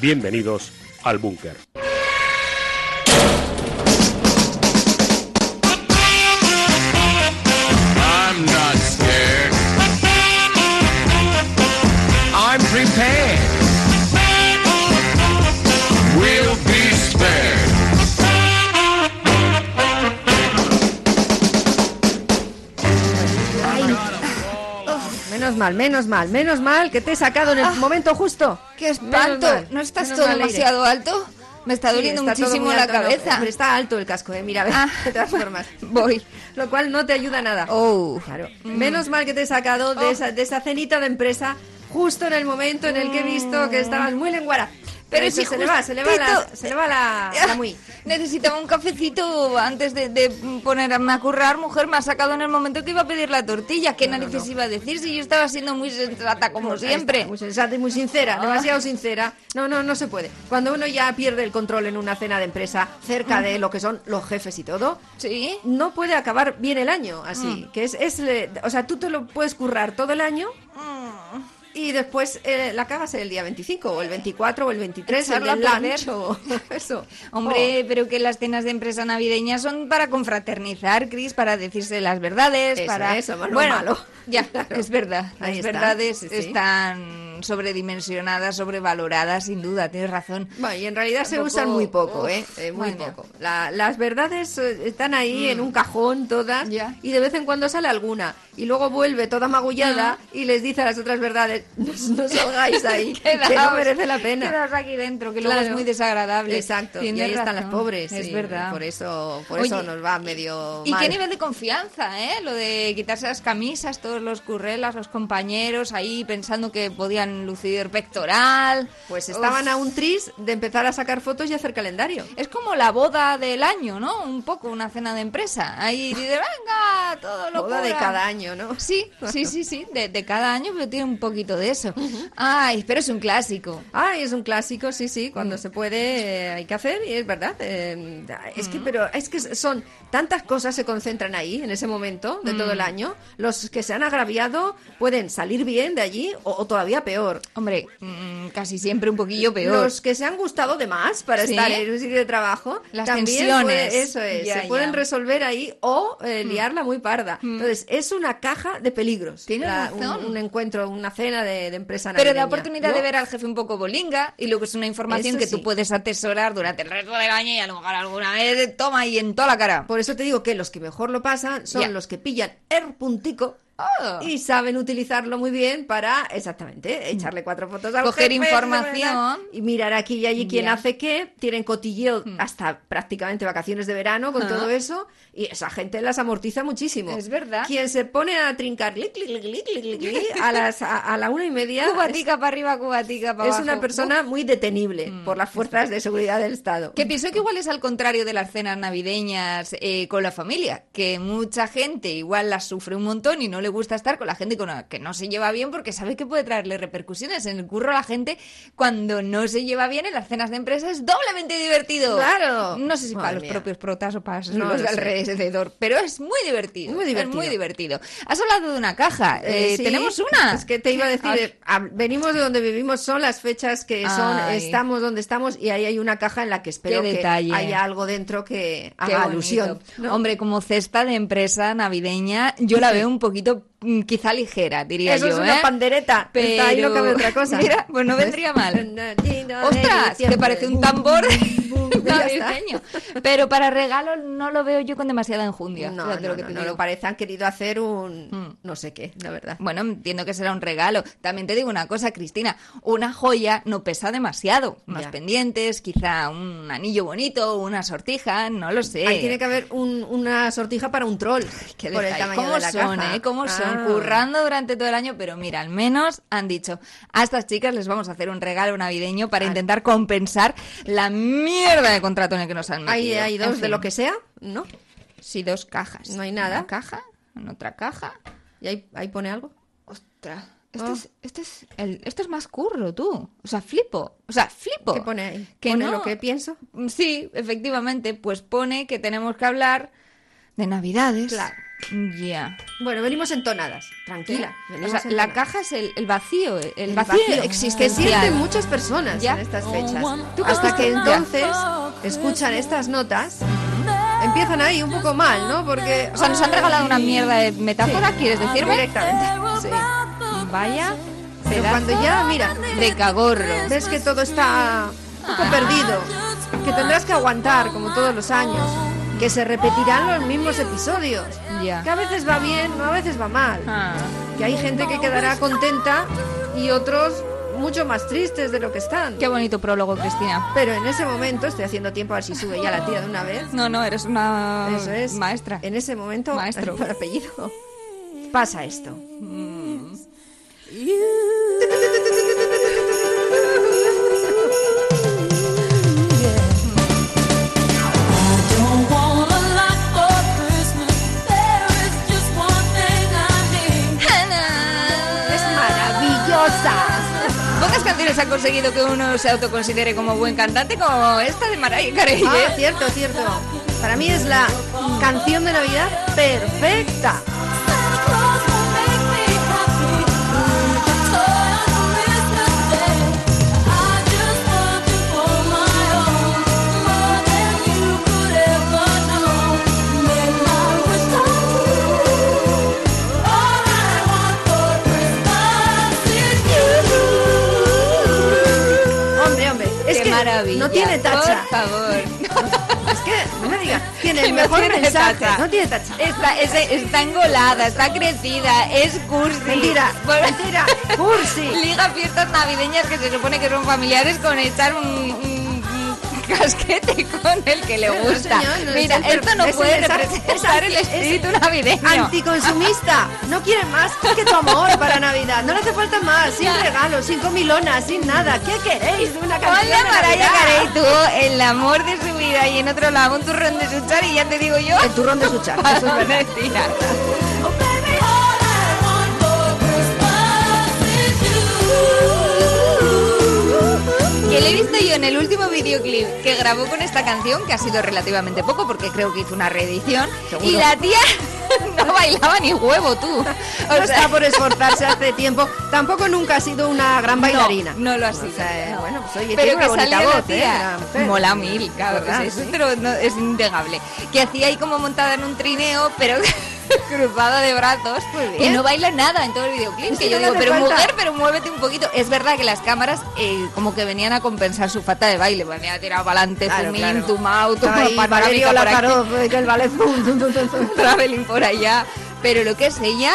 Bienvenidos al búnker. I'm not scared. I'm prepared. Menos mal, menos mal, menos mal que te he sacado en el momento justo. ¡Qué espanto! Mal, ¿No estás todo mal, demasiado alto? Me está Sí, doliendo está muchísimo la alto, no, cabeza. pero está alto el casco, eh. Mira, a ver, Ah, de todas formas. Voy. Lo cual no te ayuda nada. Oh. Claro. Menos mal que te he sacado de, Oh. esa, de esa cenita de empresa justo en el momento en el que he visto que estabas muy lenguara. Pero eso si se le va, se le va la, se le va la, la muy. Necesitaba un cafecito antes de, de ponerme a currar. Mujer, me ha sacado en el momento que iba a pedir la tortilla. ¿Qué narices iba a decir si yo estaba siendo muy sensata como siempre? está, Muy sensata y muy sincera, Ah. demasiado sincera. No, no, no se puede. Cuando uno ya pierde el control en una cena de empresa cerca de lo que son los jefes y todo, Sí. no puede acabar bien el año así. Que es, es, eh, o sea, tú te lo puedes currar todo el año y después eh, la acabas el día 25 o el 24 o el 23, el del eso. Hombre, pero que las cenas de empresa navideñas son para confraternizar, Cris, para decirse las verdades, Eso, para... eso, malo, bueno, malo. ya, Claro. es verdad. Ahí Las está, verdades sí, sí. están sobredimensionadas, sobrevaloradas, sin duda, tienes razón. Bueno, y en realidad se usan muy poco, Uf, ¿eh? Eh, muy bueno. poco. La- las verdades eh, están ahí en un cajón todas Mm. Ya. y de vez en cuando sale alguna y luego vuelve toda magullada y les dice a las otras verdades, no, no salgáis ahí, que no merece la pena. Quedaos aquí dentro, que luego Claro. es muy desagradable. Exacto, y Tienes ahí están las razón, pobres. Es verdad. Por eso, por Oye, eso nos va medio ¿Y mal. qué nivel de confianza, eh? Lo de quitarse las camisas, todos los currelas, los compañeros ahí pensando que podían lucir pectoral. Pues estaban Uf. a un tris de empezar a sacar fotos y hacer calendario. Es como la boda del año, ¿no? Un poco, una cena de empresa. Ahí dice, venga, todo lo Boda de cada año, ¿no? Sí, sí, sí, sí, de, de cada año, pero tiene un poquito de eso. Ay, pero es un clásico. Ay, es un clásico, sí, sí, cuando se puede eh, hay que hacer y es verdad. eh, es que, pero es que son tantas cosas se concentran ahí en ese momento de todo el año. Los que se han agraviado pueden salir bien de allí o, o todavía peor. Hombre, mm, casi siempre un poquillo peor. Los que se han gustado de más para Sí. estar en un sitio de trabajo, Las también tensiones. puede- eso es, Ya, se ya. Mm. pueden resolver ahí o eh, liarla muy parda. Entonces, es una caja de peligros. Tienes la- razón. Un, un encuentro, una cena de, de empresa Pero da navideña. oportunidad ¿no? de ver al jefe un poco bolinga y luego es una información Eso que sí. tú puedes atesorar durante el resto del año y a lo mejor alguna vez toma ahí en toda la cara. Por eso te digo que los que mejor lo pasan son Ya. los que pillan el puntico Ah. y saben utilizarlo muy bien para, exactamente, echarle cuatro fotos al Coger jefe, información. y mirar aquí y allí quién Ya. hace qué. Tienen cotilleo hasta prácticamente vacaciones de verano con Ah. todo eso y esa gente las amortiza muchísimo. Es verdad. Quien se pone a trincar clic, clic, clic, clic, clic, a, las, a, a la una y media es, Cubatica para arriba, cubatica para es abajo. una persona muy detenible por las fuerzas de seguridad del Estado. Que pienso que igual es al contrario de las cenas navideñas eh, con la familia, que mucha gente igual las sufre un montón y no le gusta estar con la gente con la que no se lleva bien porque sabe que puede traerle repercusiones. En el curro la gente cuando no se lleva bien en las cenas de empresa es doblemente divertido. Claro. No sé si Madre para los mía. propios protas o para No los alrededor, pero es muy divertido. Muy es divertido. muy divertido. Has hablado de una caja. Eh, Eh, sí, Tenemos una. Es que te iba a decir, Ay. eh, ah, venimos de donde vivimos, son las fechas que son, Ay. estamos donde estamos y ahí hay una caja en la que espero que haya algo dentro que haga alusión. ¿no? Hombre, como cesta de empresa navideña, yo la veo un poquito mm, quizá ligera, diría Eso yo. es una ¿eh? pandereta. Pero Está ahí no cabe otra cosa. Mira, pues no vendría mal. ¡Ostras! Que parece un tambor navideño. Pero para regalo no lo veo yo con demasiada enjundia. No, lo que no, no, lo parece. Han querido hacer un Mm. no sé qué, la verdad. Bueno, entiendo que será un regalo. También te digo una cosa, Cristina. Una joya no pesa demasiado. Unos Ya. pendientes, quizá un anillo bonito, una sortija, no lo sé. Ahí tiene que haber un- una sortija para un troll Qué por el tamaño ¿Cómo de la son, caja. eh? ¿Cómo son? Llevan Ah. currando durante todo el año, pero mira, al menos han dicho, a estas chicas les vamos a hacer un regalo navideño para intentar compensar la mierda de contrato en el que nos han metido. Hay, hay En dos de lo que sea, ¿no? Sí, dos cajas. No hay nada. Una caja, en otra caja. ¿Y ahí, ahí pone algo? Ostras, esto, Ah. es, esto, es el- esto es más curro, tú. O sea, flipo. O sea, flipo. ¿Qué pone ahí? Que ¿Pone no- lo que pienso? Sí, efectivamente, pues pone que tenemos que hablar de Navidades. Claro. Ya. Bueno, venimos entonadas. Tranquila. O venimos sea, la caja es el, el vacío, el, El vacío, vacío existencial. que sienten muchas personas Ya. en estas fechas. ¿Tú qué Hasta has que entonces escuchan estas notas, empiezan ahí un poco mal, ¿no? Porque O sea, nos han regalado una mierda de metáfora, ¿quieres decirme? directamente. Sí. Vaya Pero cuando ya, mira, de cagorro. ves que todo está un poco perdido, que tendrás que aguantar como todos los años, que se repetirán los mismos episodios, Ya. que a veces va bien, a veces va mal, Ah. que hay gente que quedará contenta y otros mucho más tristes de lo que están. Qué bonito prólogo, Cristina. Pero en ese momento, estoy haciendo tiempo a ver si sube ya la tía de una vez. No, no, eres una Eso es. maestra. En ese momento, Maestro. por apellido, pasa esto. Don't Han conseguido que uno se autoconsidere como buen cantante como esta de Mariah Carey. Ah, ¿eh? cierto, cierto. Para mí es la canción de Navidad perfecta. Es que maravilla. no tiene tacha. Por favor. Es que, no me digas, tiene el No mejor tiene mensaje. tacha. No tiene tacha. Está, es- está engolada, está crecida, es cursi. Mentira, mentira, cursi. Liga fiestas navideñas que se supone que son familiares con echar un casquete con el que le No, gusta. señor, no, Mira, es esto no es puede representar el es- es espíritu navideño. Anticonsumista. No quiere más que tu amor para Navidad. No le hace falta más. Sin regalos, sin comilonas, sin nada. ¿Qué queréis de una canción Ponle a de Mariah Navidad? Carey tú el amor de su vida y en otro lado un turrón de suchar y ya te digo yo. El turrón de Suchar, eso es. Mentira. Que le he visto yo en el último videoclip que grabó con esta canción, que ha sido relativamente poco porque creo que hizo una reedición, Seguro. y la tía no bailaba ni huevo tú. O está por esforzarse hace tiempo. Tampoco nunca ha sido una gran bailarina. No, no lo ha sido. O sea, no. bueno, pues oye, pero tiene una que bonita salía la voz, ¿eh? tía, mola mil, claro, ¿Verdad? es, Sí. pero no, es innegable. Que hacía ahí como montada en un trineo, pero cruzada de brazos, bien. no baila nada en todo el videoclip. Es que yo no digo, pero falta. mujer, pero muévete un poquito. Es verdad que las cámaras eh, como que venían a compensar su falta de baile, pues me ha tirado para adelante, Claro, in, claro. out, Está ahí panorámica por aquí, eh, el ballet traveling por allá. Pero lo que es ella,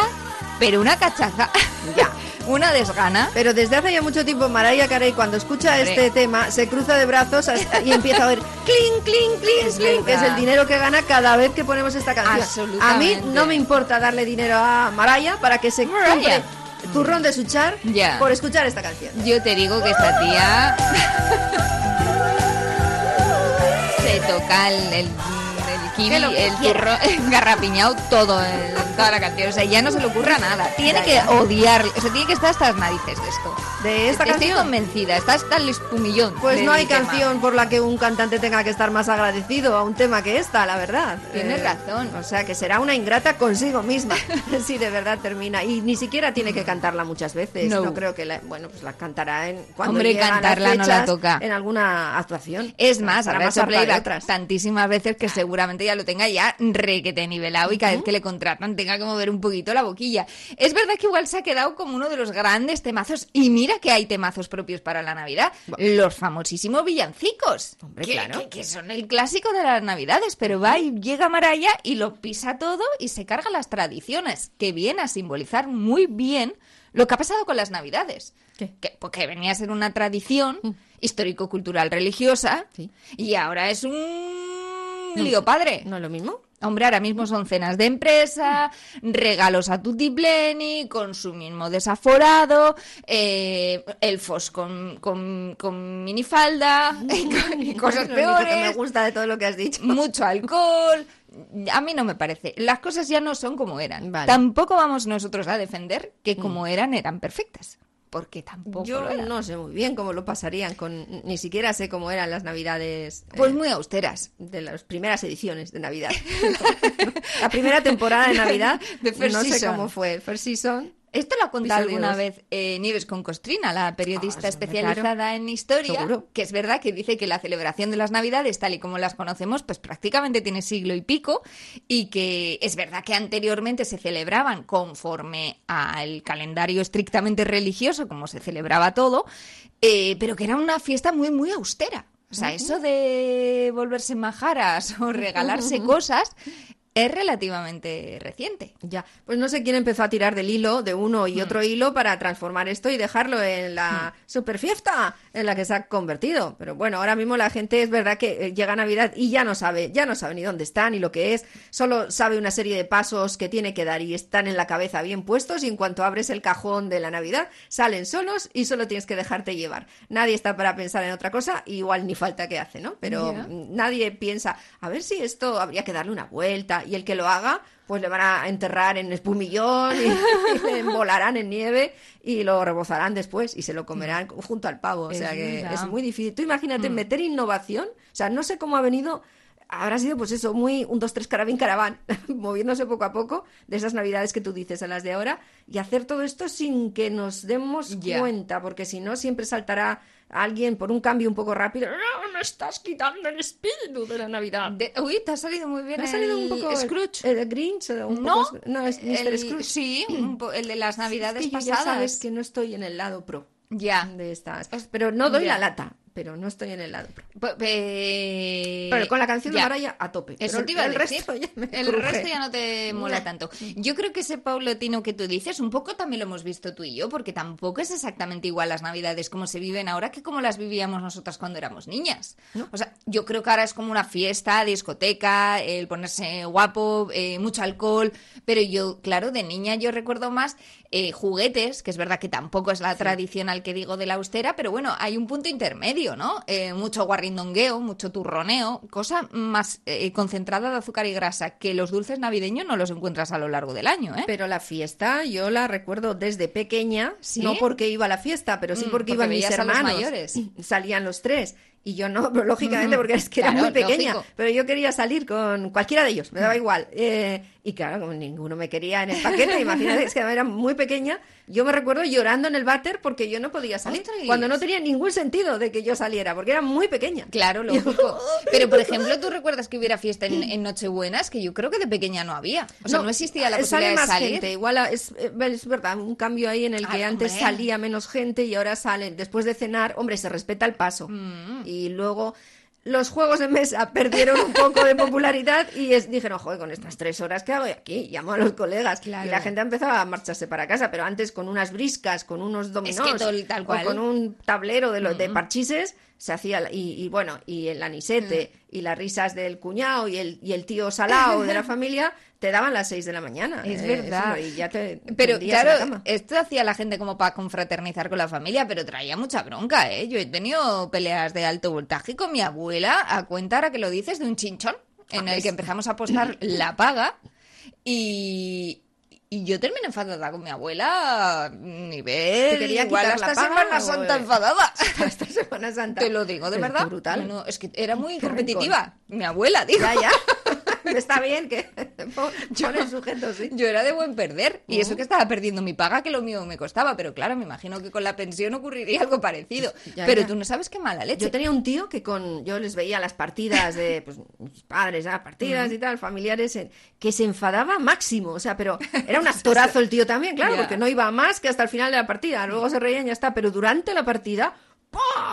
pero una cachaza, Ya. una desgana. Pero desde hace ya mucho tiempo Mariah Carey cuando escucha Hombre. este tema se cruza de brazos hasta- y empieza a oír clink, clink, clink, Es clink, que es el dinero que gana cada vez que ponemos esta canción. A mí no me importa darle dinero a Mariah para que se Mariah. compre turrón de suchar por escuchar esta canción. Yo te digo que esta tía se toca el kiwi, el turro garrapiñado todo en toda la canción. O sea, ya no se le ocurra nada. Tiene Ya, que ya. odiar, o sea, tiene que estar hasta las narices de esto. De esta Estoy canción. convencida, está hasta el espumillón. Pues no hay tema. canción por la que un cantante tenga que estar más agradecido a un tema que esta, la verdad. Eh, Tienes razón. O sea, que será una ingrata consigo misma si de verdad termina. Y ni siquiera tiene que cantarla muchas veces. No. No, creo que la, bueno, pues la cantará en cuando Hombre, las cantarla no la toca. en alguna actuación. Es más, habrá de playback otras. tantísimas veces que seguramente ya lo tenga ya requete nivelado y cada vez que le contratan tenga que mover un poquito la boquilla. Es verdad que igual se ha quedado como uno de los grandes temazos y mira que hay temazos propios para la Navidad, los famosísimos villancicos, Hombre, que, claro. que- que son el clásico de las Navidades, pero va y llega Maraya y lo pisa todo y se carga las tradiciones, que viene a simbolizar muy bien lo que ha pasado con las Navidades. ¿Qué? Que, porque venía a ser una tradición histórico-cultural religiosa Sí. y ahora es un lío padre. ¿No es lo mismo? Hombre, ahora mismo son cenas de empresa, regalos a tutipleni, consumismo desaforado, eh, elfos con, con, con minifalda y, co- y cosas Lo único que me peores, gusta de todo lo que has dicho. mucho alcohol. A mí no me parece. Las cosas ya no son como eran. Vale. Tampoco vamos nosotros a defender que como eran eran perfectas, porque tampoco Yo no sé muy bien cómo lo pasarían con ni siquiera sé cómo eran las navidades eh, Pues muy austeras. de las primeras ediciones de Navidad. la primera temporada de Navidad De First no sé cómo fue. First Season. Esto lo ha contado alguna vez eh, Nieves con Costrina, la periodista Ah, especializada claro. en historia, Seguro. que es verdad que dice que la celebración de las Navidades, tal y como las conocemos, pues prácticamente tiene siglo y pico, y que es verdad que anteriormente se celebraban conforme al calendario estrictamente religioso, como se celebraba todo, eh, pero que era una fiesta muy, muy austera. O sea, eso de volverse majaras o regalarse cosas es relativamente reciente. Ya, pues no sé quién empezó a tirar del hilo, de uno Hmm. y otro hilo, para transformar esto y dejarlo en la super fiesta en la que se ha convertido. Pero bueno, ahora mismo la gente es verdad que eh, llega Navidad y ya no sabe, ya no sabe ni dónde está ni lo que es, solo sabe una serie de pasos que tiene que dar y están en la cabeza bien puestos y en cuanto abres el cajón de la Navidad salen solos y solo tienes que dejarte llevar. Nadie está para pensar en otra cosa, igual ni falta que hace, ¿no? Pero mm, nadie piensa, a ver si esto habría que darle una vuelta y el que lo haga pues le van a enterrar en espumillón y, y le embolarán en nieve y lo rebozarán después y se lo comerán junto al pavo. O Es sea que verdad. es muy difícil. Tú imagínate meter innovación, o sea, no sé cómo ha venido, habrá sido pues eso, muy un, dos, tres, carabín, caraván, moviéndose poco a poco de esas navidades que tú dices a las de ahora y hacer todo esto sin que nos demos cuenta, porque si no siempre saltará alguien por un cambio un poco rápido, "Ah, me estás quitando el espíritu de la Navidad. De- uy, te ha salido muy bien Me ha salido un el poco el- Scrooge. El, Grinch, o un no, poco- no es Mr. el- Scrooge. Sí, el de las navidades Es que yo pasadas. ya sabes que no estoy en el lado pro Ya. de estas. Pero no doy Ya. la lata, pero no estoy en el lado Pero con la canción ya. de Mariah a tope. Eso pero te iba a el decir. resto ya me el cruje. resto ya no te mola No. tanto. Yo creo que ese paulatino que tú dices, un poco también lo hemos visto tú y yo, porque tampoco es exactamente igual las navidades como se viven ahora que como las vivíamos nosotras cuando éramos niñas. O sea, yo creo que ahora es como una fiesta, discoteca, el ponerse guapo, eh, mucho alcohol, pero yo, claro, de niña yo recuerdo más eh, juguetes, que es verdad que tampoco es la tradicional que digo de la austera, pero bueno, hay un punto intermedio, ¿no? Eh, mucho guarrindongueo, mucho turroneo, cosa más eh, concentrada de azúcar y grasa, que los dulces navideños no los encuentras a lo largo del año, ¿eh? Pero la fiesta yo la recuerdo desde pequeña, ¿Sí? no porque iba a la fiesta, pero sí Mm, porque, porque iban mis a los hermanos. mayores. Salían los tres. Y yo no, pero lógicamente, porque es que Claro, era muy pequeña. lógico. Pero yo quería salir con cualquiera de ellos, me daba igual. Eh, y claro, como ninguno me quería en el paquete, imagínate, es que era muy pequeña. Yo me recuerdo llorando en el váter porque yo no podía salir. Ostras. Cuando no tenía ningún sentido de que yo saliera, porque era muy pequeña. Claro, lógico. Pero, por ejemplo, ¿tú recuerdas que hubiera fiesta en, en Nochebuenas? Que yo creo que de pequeña no había. O sea, no, existía la eh, posibilidad sale de más salir. gente. Igual es, eh, es verdad, un cambio ahí en el que antes hombre. salía menos gente y ahora salen después de cenar. Hombre, se respeta el paso. Mm. Y luego los juegos de mesa perdieron un poco de popularidad y es, dijeron, joder, con estas tres horas que hago aquí, llamo a los colegas. Claro. Y la gente empezaba a marcharse para casa, pero antes con unas briscas, con unos dominós que todo- tal o cual. con un tablero de, los de parchises se hacía y, y bueno y el anisete y las risas del cuñado y el, y el tío salao de la familia te daban las 6 de la mañana Es Eh, verdad. eso, y ya te Pero claro, esto hacía la gente como para confraternizar con la familia, pero traía mucha bronca, ¿eh? Yo he tenido peleas de alto voltaje con mi abuela, a cuenta ahora que lo dices, de un chinchón, en Ah, el que empezamos a apostar la paga y... Y yo terminé enfadada con mi abuela, nivel... Te quería igual quitar la hasta paga, Semana Santa enfadada. esta Semana Santa Te lo digo de Pero verdad. brutal No, es que era muy Qué competitiva. Mi abuela, digo. ya ya está bien que pone sujeto sí Yo era de buen perder. Y eso que estaba perdiendo mi paga, que lo mío me costaba. Pero claro, me imagino que con la pensión ocurriría algo parecido. Ya, pero ya. tú no sabes qué mala leche. Yo tenía un tío que con yo les veía las partidas de pues, mis padres, ah, partidas y tal, familiares, que se enfadaba máximo, o sea, pero era un actorazo el tío también, claro, Ya. porque no iba más que hasta el final de la partida, luego se reían y ya está, pero durante la partida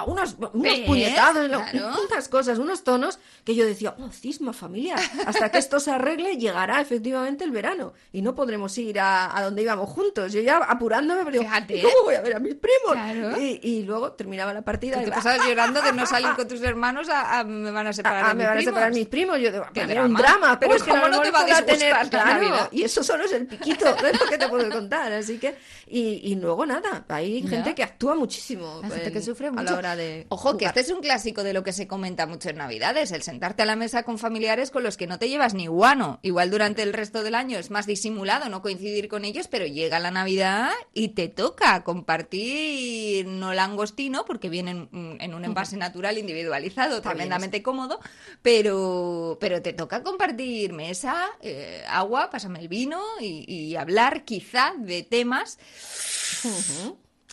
unos, unos ¿Ves? puñetazos, Claro. unas cosas, unos tonos que yo decía, oh, cisma familiar. Hasta que esto se arregle, llegará efectivamente el verano y no podremos ir a, a donde íbamos juntos. Yo ya apurándome, pero Fíjate. ¿y ¿cómo voy a ver a mis primos? Claro. Y, y luego terminaba la partida y te pasabas llorando de no salir con tus hermanos a, a- me van a separar de me mis van a primos. separar mis primos. Yo digo, era un drama. Pero es que ¿cómo a no te va a tener- claro? Y eso solo es el piquito de lo que te puedo contar. Así que, y, y luego nada, hay gente que actúa muchísimo. Gente en- que sufre a mucho. La hora de. Ojo, que este es un clásico de lo que se comenta mucho en Navidades, el sentarte a la mesa con familiares con los que no te llevas ni guano. Igual durante el resto del año es más disimulado no coincidir con ellos, pero llega la Navidad y te toca compartir no langostino, porque viene en, en un envase natural individualizado, Está bien tremendamente cómodo, pero, pero te toca compartir mesa, eh, agua, pásame el vino y, y hablar quizá de temas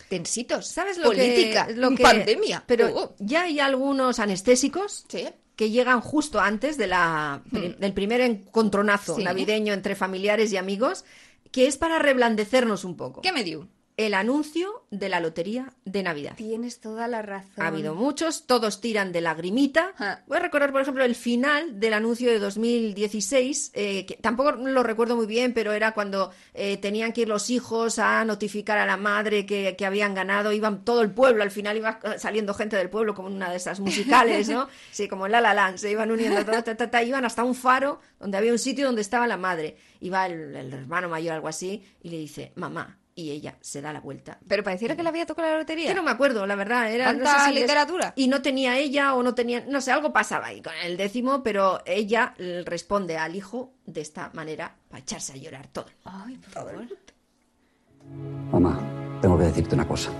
tensitos. ¿Sabes lo Política, que, lo que- pandemia. Pero Oh. ya hay algunos anestésicos Sí. que llegan justo antes de la, pri- del primer encontronazo Sí. navideño entre familiares y amigos, que es para reblandecernos un poco. ¿Qué me dio? El anuncio de la lotería de Navidad. Tienes toda la razón. Ha habido muchos, todos tiran de lagrimita. Ah. Voy a recordar, por ejemplo, el final del anuncio de 2016, eh, que tampoco lo recuerdo muy bien, pero era cuando eh, tenían que ir los hijos a notificar a la madre que, que habían ganado. Iban todo el pueblo, al final iba saliendo gente del pueblo, como en una de esas musicales, ¿no? Sí, como en La La Land, se iban uniendo ta, ta, ta, iban hasta un faro donde había un sitio donde estaba la madre. Iba el, el hermano mayor, algo así, y le dice, mamá. Y ella se da la vuelta Pero pareciera que le había tocado la lotería. que no me acuerdo, la verdad. Era, no ¿Tanta sé si literatura? Y no tenía ella o no tenía. No sé, algo pasaba ahí con el décimo, pero ella responde al hijo de esta manera para echarse a llorar todo. Ay, por favor. Mamá, tengo que decirte una cosa.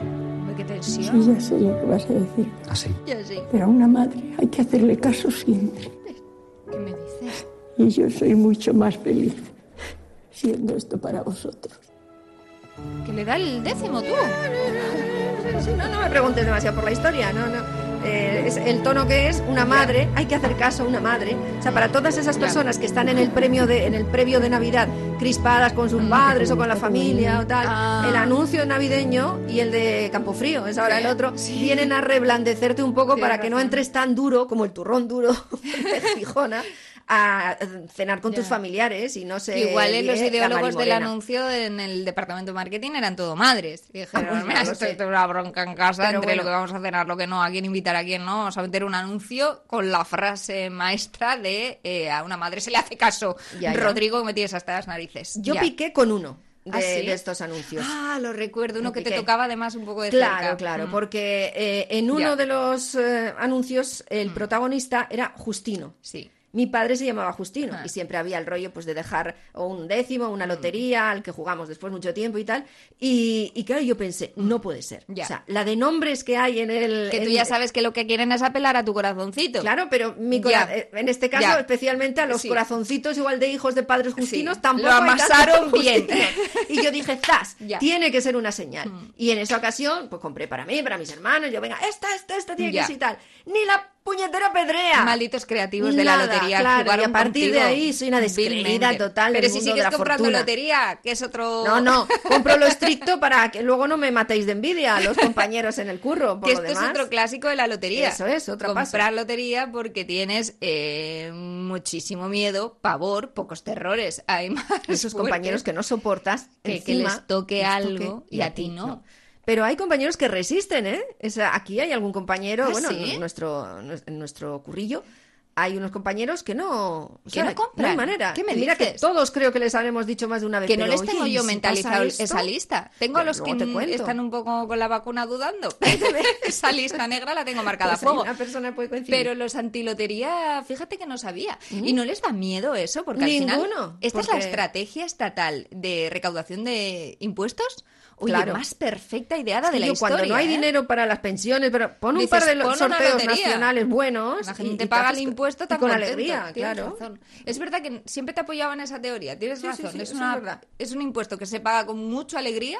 Hombre, qué Sí, tensión. ya sé lo que vas a decir, Así. Ya sí. pero a una madre hay que hacerle caso siempre. ¿Qué me dices? Y yo soy mucho más feliz siendo esto para vosotros. Que le da el décimo tú. No, no me preguntes demasiado por la historia, no, no. Eh, es el tono que es una madre, hay que hacer caso a una madre. O sea, para todas esas personas que están en el premio de, en el previo de Navidad, crispadas con sus padres o con la familia o tal, Ah. el anuncio navideño y el de Campofrío, es ahora el otro, sí. vienen a reblandecerte un poco para que no entres tan duro como el turrón duro de Gijona a cenar con tus familiares y no sé. Igual en los la ideólogos del anuncio en el departamento de marketing eran todo madres. Y dijeron, Ah, pues mira, esto es una bronca en casa Pero entre lo que vamos a cenar, lo que no, a quién invitar, a quién no. Vamos a meter un anuncio con la frase maestra de eh, a una madre se le hace caso. Ya, ya. Rodrigo, me tienes hasta las narices. Yo piqué con uno de, ¿Ah, sí? de estos anuncios. Ah, lo recuerdo, uno que te tocaba además un poco de Claro, cerca. claro, Mm. porque eh, en uno. Mm. de los eh, anuncios el protagonista era Justino. Sí. Mi padre se llamaba Justino Ah. y siempre había el rollo pues de dejar un décimo, Mm. una lotería al que jugamos después mucho tiempo y tal. Y, y claro, yo pensé, no puede ser. Mm. Ya. O sea, la de nombres que hay en el... Que tú en- ya sabes que lo que quieren es apelar a tu corazoncito. Claro, pero mi cora- eh, en este caso, Ya. especialmente a los Sí. corazoncitos igual de hijos de padres justinos, Sí. tampoco Lo amasaron bien. Y yo dije, zas, Ya. Mm. tiene que ser una señal. Y en esa ocasión, pues compré para mí, para mis hermanos, yo, venga, esta, esta, esta tiene que ser y tal. Ni la puñetera pedrea. Malditos creativos de la lotería. claro, jugaron y a partir contigo de ahí soy una descreída total Pero si sigues la comprando fortuna. lotería, que es otro... No, no, compro lo estricto para que luego no me matéis de envidia a los compañeros en el curro. Por que lo esto es otro clásico de la lotería. Eso es, otro paso. Comprar lotería porque tienes eh, muchísimo miedo, pavor, pocos terrores. Hay más esos fuertes. compañeros que no soportas Que- les toque les algo y a ti no. Pero hay compañeros que resisten, ¿eh? Es- aquí hay algún compañero, ¿Ah, bueno, sí? en nuestro, en nuestro currillo hay unos compañeros que no... Que no compran. hay manera. ¿Qué me Mira que todos creo que les habremos dicho más de una vez. Que no les tengo ¿y yo si mentalizado esa lista. Tengo a los que te cuento. están un poco con la vacuna dudando. esa lista negra la tengo marcada a Pues fuego. una persona puede coincidir. Pero los antilotería, fíjate que no sabía. ¿Y no les da miedo eso? Porque al final, Ninguno, esta es la estrategia estatal de recaudación de impuestos. Oye, Claro. más perfecta ideada de la Yo, historia. cuando no hay ¿eh? dinero para las pensiones, pero pon un Dices, par de sorteos nacionales buenos. La y- gente y te paga el impuesto y tan con contento. alegría, claro. razón. Es verdad que siempre te apoyaba en esa teoría, tienes Sí, razón. sí, es, una- es verdad. es un impuesto que se paga con mucha alegría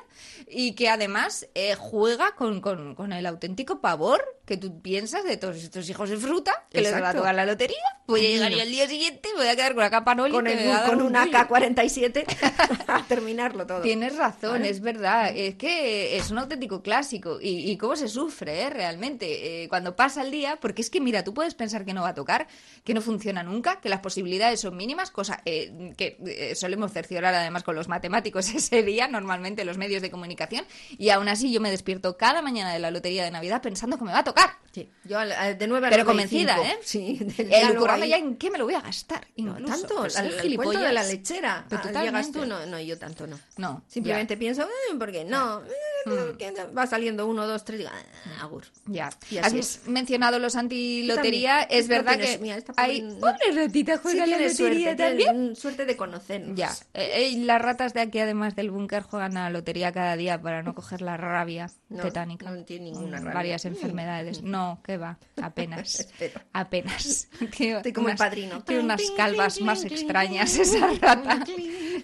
y que además eh, juega con, con- con el auténtico pavor que tú piensas de todos estos hijos de fruta que les va a tocar la lotería. Voy a llegar yo al día siguiente, voy a quedar con la capa Noli Con, el, con un una rollo. AK-47 a terminarlo todo. Tienes razón, es verdad. Es que es un auténtico clásico. Y, y cómo se sufre, ¿eh? Realmente. Eh, cuando pasa el día, porque es que, mira, tú puedes pensar que no va a tocar, que no funciona nunca, que las posibilidades son mínimas, cosa eh, que eh, solemos cerciorar además con los matemáticos ese día, normalmente los medios de comunicación. Y aún así yo me despierto cada mañana de la lotería de Navidad pensando que me va a tocar. Sí, Yo al- de 9 a Pero 9 y convencida. ¿eh? Sí, El ahí. ya en qué me lo voy a gastar. No, Incluso. tanto, Pues al, soy al cuento de la lechera. Pero Ah, totalmente. Llegas tú, no, no, yo tanto no. No, Simplemente ya. pienso, eh, ¿por qué no? Eh, que Va saliendo uno, dos, tres, ah, agur. Ya. Y así Has mencionado los antilotería. Es No verdad que esta hay... pobre- Pobre ratita Sí, juega la lotería suerte, también. suerte de conocernos. Ya. Eh, eh, y las ratas de aquí, además del búnker, juegan a la lotería cada día para no coger la rabia No, tetánica. no tiene ninguna Mm, rabia. Varias enfermedades. No, que va. Apenas. Apenas. Estoy como el unas- padrino. Tiene unas calvas más extrañas esa rata.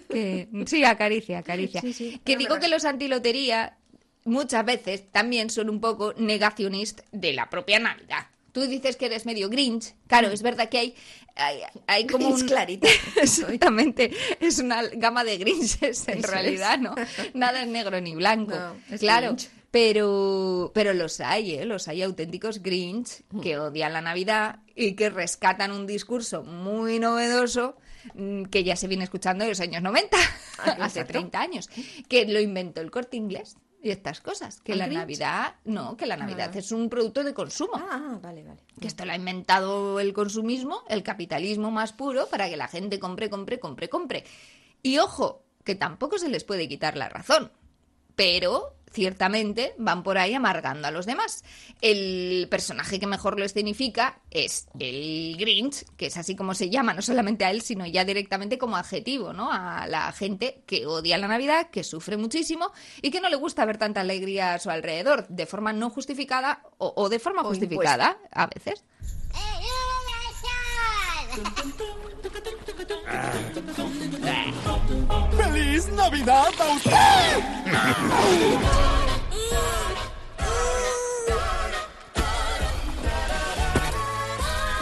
Que, sí, acaricia, acaricia. Sí, sí, que digo que los antilotería muchas veces también son un poco negacionistas de la propia Navidad. Tú dices que eres medio Grinch. Claro, es verdad que hay, hay, hay como Grinch un... clarita. Exactamente. Es una gama de grinches en Eso realidad, es. ¿no? Nada es negro ni blanco. No, es claro. Grinch. Pero, pero los hay, ¿eh? Los hay auténticos Grinch que odian la Navidad y que rescatan un discurso muy novedoso mm, que ya se viene escuchando en los años 90, hace exacto. 30 años, que lo inventó el corte inglés y estas cosas. Que ¿El la Grinch? Navidad, no, que la Navidad Ah. es un producto de consumo. Ah, vale, vale. Que esto lo ha inventado el consumismo, el capitalismo más puro, para que la gente compre, compre, compre, compre. Y ojo, que tampoco se les puede quitar la razón, pero ciertamente van por ahí amargando a los demás. El personaje que mejor lo escenifica es el Grinch, que es así como se llama, no solamente a él, sino ya directamente como adjetivo, ¿no? A la gente que odia la Navidad, que sufre muchísimo y que no le gusta ver tanta alegría a su alrededor, de forma no justificada o, o de forma O justificada, a veces. ¡Feliz Navidad a usted!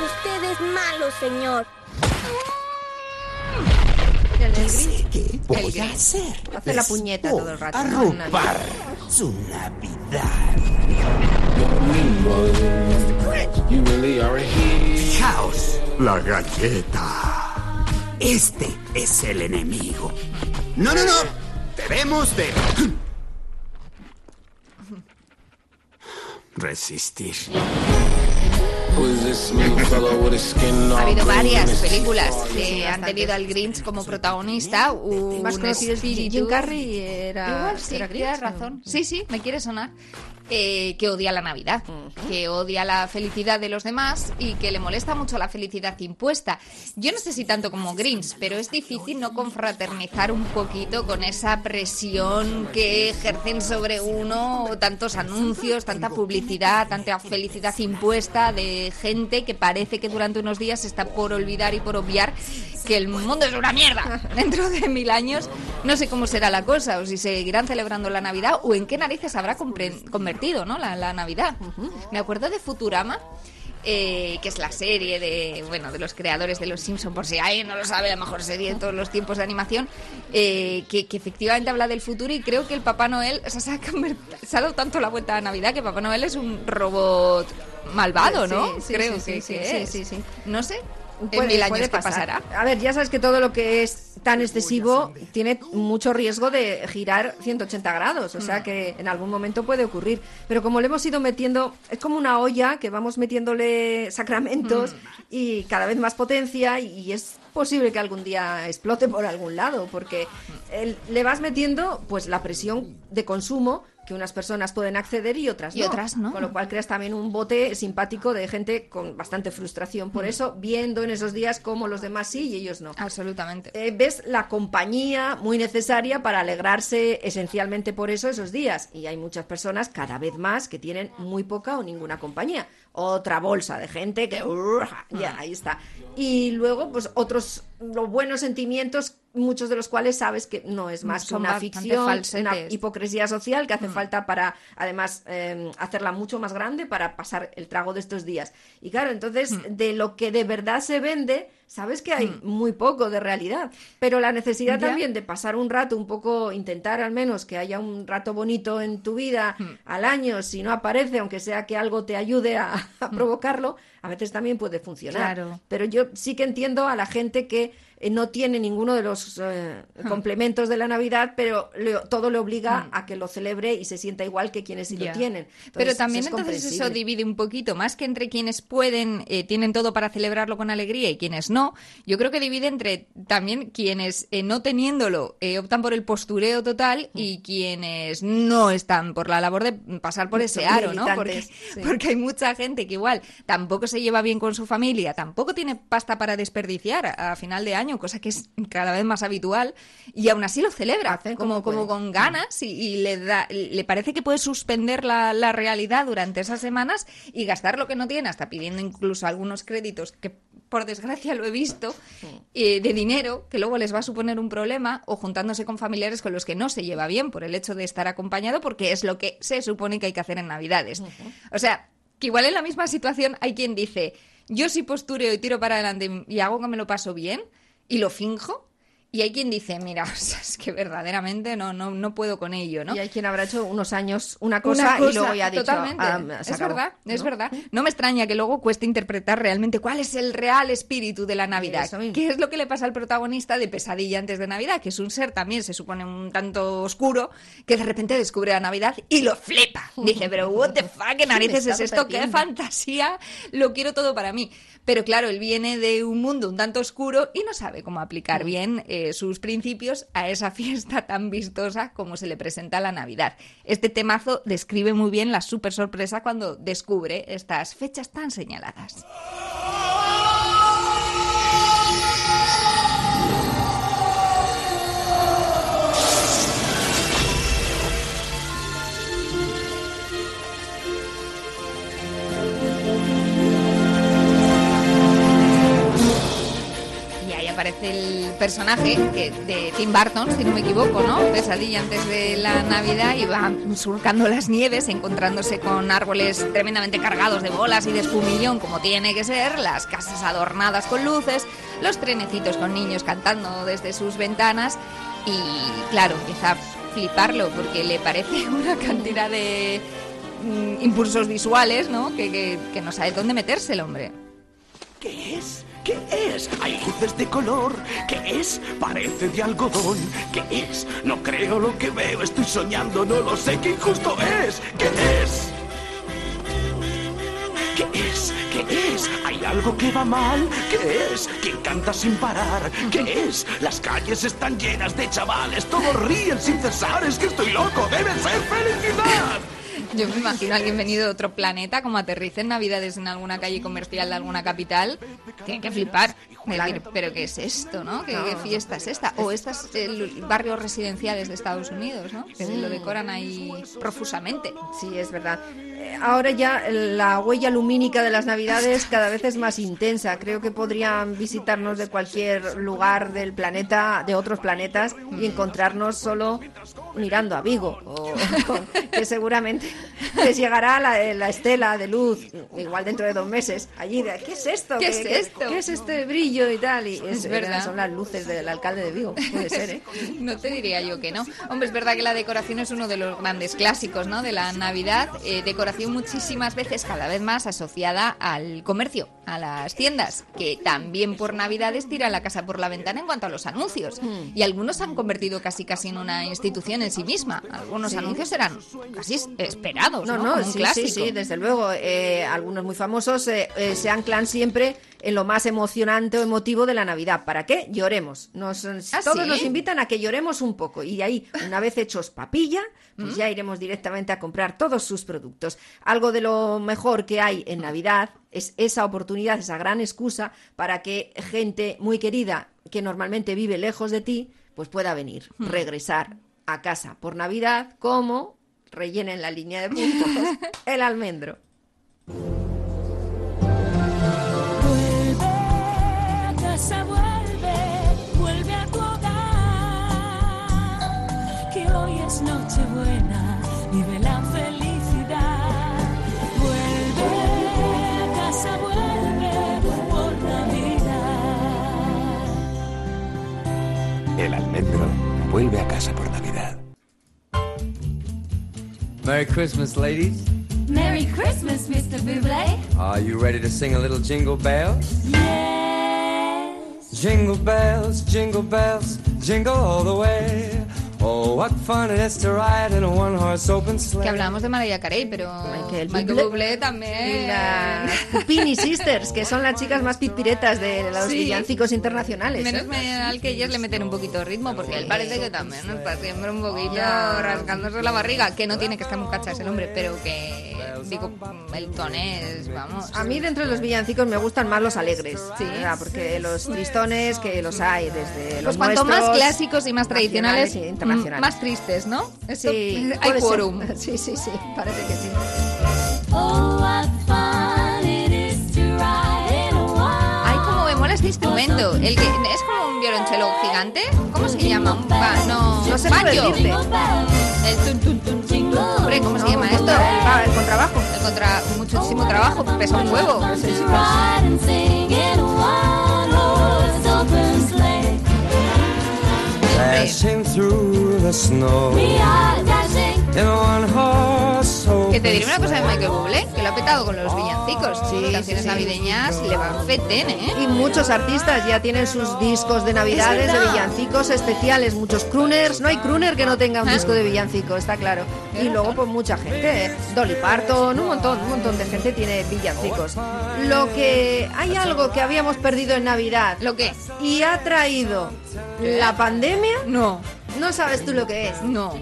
Usted es malo, señor. ¿Qué voy El a hacer? Hace la puñeta todo el rato, voy A ¿no? En robar su Navidad. You really are a hero. Fijaos, la galleta. Este es el enemigo. No, no, no. Debemos de... Resistir. Ha habido varias películas que sí, han tenido al Grinch como protagonista. Un Más conocido es espíritu- Jim Carrey era, Igual sí, era Grinch, razón. Sí, sí, me quiere sonar. Eh, que odia la Navidad, que odia la felicidad de los demás y que le molesta mucho la felicidad impuesta. Yo no sé si tanto como Grinch, pero es difícil no confraternizar un poquito con esa presión que ejercen sobre uno tantos anuncios, tanta publicidad, tanta felicidad impuesta de gente que parece que durante unos días está por olvidar y por obviar que el mundo es una mierda. Dentro de mil años no sé cómo será la cosa, o si seguirán celebrando la Navidad, o en qué narices habrá compre- ¿no? la, la Navidad. Me acuerdo de Futurama. eh, que es la serie de bueno de los creadores de Los Simpson por si alguien no lo sabe la mejor serie de todos los tiempos de animación eh, que, que efectivamente habla del futuro y creo que el Papá Noel o sea, se, ha se ha dado tanto la vuelta a Navidad que Papá Noel es un robot malvado ¿no? Sí, sí, creo sí, que, sí, que sí, es. sí, sí. no sé en Puede- mil años puede qué pasar. pasará A ver, ya sabes que todo lo que es tan excesivo tiene mucho riesgo de girar 180 grados, o sea que en algún momento puede ocurrir. Pero como le hemos ido metiendo, es como una olla que vamos metiéndole sacramentos y cada vez más potencia y es posible que algún día explote por algún lado, porque el- le vas metiendo pues la presión de consumo que unas personas pueden acceder y otras Y no. otras no. Con lo cual creas también un bote simpático de gente con bastante frustración por eso, viendo en esos días cómo los demás sí y ellos no. absolutamente Eh, ves la compañía muy necesaria para alegrarse esencialmente por eso esos días. Y hay muchas personas, cada vez más, que tienen muy poca o ninguna compañía. Otra bolsa de gente que uh, ya ahí está. Y luego, pues otros los buenos sentimientos, muchos de los cuales sabes que no es más que una ficción, falsetes. una hipocresía social que hace falta para, además, eh, hacerla mucho más grande para pasar el trago de estos días. Y claro, entonces, de lo que de verdad se vende, sabes que hay muy poco de realidad. Pero la necesidad Ya. también de pasar un rato, un poco, intentar al menos que haya un rato bonito en tu vida al año, si no aparece, aunque sea que algo te ayude a, a provocarlo, a veces también puede funcionar. Claro. Pero yo sí que entiendo a la gente que eh, no tiene ninguno de los eh, complementos de la Navidad, pero le- todo le obliga a que lo celebre y se sienta igual que quienes sí lo tienen. Pero también es entonces eso divide un poquito, más que entre quienes pueden, eh, tienen todo para celebrarlo con alegría y quienes no, yo creo que divide entre también quienes eh, no teniéndolo eh, optan por el postureo total Mm. y quienes no están por la labor de pasar por ese aro, ¿no? Porque, sí. porque hay mucha gente que igual tampoco se lleva bien con su familia, tampoco tiene pasta para desperdiciar a, a final de año, cosa que es cada vez más habitual, y aún así lo celebra, como, como como pueden. con ganas y, y le da le parece que puede suspender la, la realidad durante esas semanas y gastar lo que no tiene, hasta pidiendo incluso algunos créditos que por desgracia lo he visto, eh, de dinero, que luego les va a suponer un problema, o juntándose con familiares con los que no se lleva bien por el hecho de estar acompañado, porque es lo que se supone que hay que hacer en Navidades. O sea, que igual en la misma situación hay quien dice, yo sí postureo y tiro para adelante y hago que me lo paso bien, y lo finjo. Y hay quien dice, mira, o sea, es que verdaderamente no, no, no puedo con ello, ¿no? Y hay quien habrá hecho unos años una Una cosa, y luego ya ha dicho, totalmente. "Ah, es acabó", verdad, es ¿no? verdad. No me extraña que luego cueste interpretar realmente cuál es el real espíritu de la Navidad. ¿Qué es lo que le pasa al protagonista de Pesadilla antes de Navidad? Que es un ser también, se supone, un tanto oscuro, que de repente descubre la Navidad y lo flipa. Dice, pero what the fuck, ¿qué narices es esto? ¡Qué fantasía! Lo quiero todo para mí. Pero claro, él viene de un mundo un tanto oscuro y no sabe cómo Mm. aplicar bien eh, sus principios a esa fiesta tan vistosa como se le presenta la Navidad. Este temazo describe muy bien la super sorpresa cuando descubre estas fechas tan señaladas. Aparece el personaje de Tim Burton, si no me equivoco, ¿no? Pesadilla antes de la Navidad y va surcando las nieves, encontrándose con árboles tremendamente cargados de bolas y de espumillón, como tiene que ser, las casas adornadas con luces, los trenecitos con niños cantando desde sus ventanas y, claro, empieza a fliparlo porque le parece una cantidad de mm, impulsos visuales, ¿no? Que no sabe dónde meterse el hombre. ¿Qué es? ¿Qué es? Hay luces de color. ¿Qué es? Parece de algodón. ¿Qué es? No creo lo que veo. Estoy soñando. No lo sé. ¿Qué injusto es? ¿Qué es? ¿Qué es? ¿Qué es? ¿Hay algo que va mal? ¿Qué es? ¿Quién canta sin parar? ¿Qué es? Las calles están llenas de chavales. Todos ríen sin cesar. Es que estoy loco. Debe ser felicidad. Yo me imagino a alguien venido de otro planeta, como aterrice en Navidades en alguna calle comercial de alguna capital, tiene que flipar. Decir, pero ¿qué es esto, no? ¿Qué, qué fiesta es esta? O estas eh, barrios residenciales de Estados Unidos, ¿no? Que lo decoran ahí profusamente. Sí, es verdad. Eh, Ahora ya la huella lumínica de las Navidades cada vez es más intensa. Creo que podrían visitarnos de cualquier lugar del planeta, de otros planetas, y encontrarnos solo mirando a Vigo. O, que seguramente les llegará la, la estela de luz, igual dentro de dos meses, allí de ¿qué es esto? ¿Qué es esto? ¿Qué es este brillo y tal? Y Es verdad. Son las luces del alcalde de Vigo. Puede ser, ¿eh? No te diría yo que no. Hombre, es verdad que la decoración es uno de los grandes clásicos, ¿no? De la Navidad. Eh, decoración muchísimas veces, cada vez más asociada al comercio, a las tiendas, que también por Navidades tiran la casa por la ventana en cuanto a los anuncios. Mm. Y algunos se han convertido casi casi en una institución en sí misma. Algunos Sí. anuncios eran casi esperados, ¿no? No, no, sí, clásico. sí, sí, desde luego. Eh, algunos muy famosos eh, eh, se anclan siempre en lo más emocionante o emotivo de la Navidad. ¿Para qué? Lloremos. Nos, ¿Ah, todos sí? nos invitan a que lloremos un poco. Y de ahí, una vez hechos papilla, ¿Mm? pues ya iremos directamente a comprar todos sus productos. Algo de lo mejor que hay en Navidad es esa oportunidad, esa gran excusa para que gente muy querida que normalmente vive lejos de ti, pues pueda venir, ¿Mm? regresar a casa por Navidad como rellenen la línea de puntos el almendro. Merry Christmas, ladies. Merry Christmas, Mr. Bublé. Are you ready to sing a little jingle bells? Yes. Jingle bells, jingle bells, jingle all the way. Oh, what fun it is to ride in a one-horse open sleigh. Que hablábamos de Mariah Carey, pero Michael Michael Bublé. También. las Pupini Sisters, que son las chicas más pipiretas de los Sí. villancicos internacionales. Menos ¿eh? mal que ellas le meten un poquito de ritmo, porque él parece que también está siempre un poquito Ya. rascándose la barriga, que no tiene que estar muy cachas el hombre, pero que, digo, el tonés, vamos. A mí dentro de los villancicos me gustan más los alegres, sí, porque los tristones que los hay desde los Pues cuanto más clásicos y más tradicionales, e internacionales. mm, más tristes, ¿no? Esto, Sí, hay quórum. Sí, sí, sí, parece que sí. Instrumento. El que es como un violonchelo gigante. ¿Cómo se llama? Un ba- no, No sé banjo. El tun, tun, tun, tun. Hombre, ¿cómo se llama esto? contra- el ba- el contrabajo. El contra muchísimo trabajo, pesa un huevo. One-horse open sleigh. Dashing through the snow We are dashing. in one-horse open Que te diré una cosa de Michael Bublé, que lo ha petado con los villancicos. Sí, canciones sí, navideñas le van feten, ¿eh? Y muchos artistas ya tienen sus discos de navidades, Es de villancicos especiales, muchos crooners. No hay crooner que no tenga un Ah. disco de villancico, está claro. Y luego pues mucha gente, ¿eh? Dolly Parton, un montón, un montón de gente tiene villancicos. Lo que hay algo que habíamos perdido en Navidad. ¿Lo qué? Y ha traído la pandemia. No. No sabes tú lo que es. No.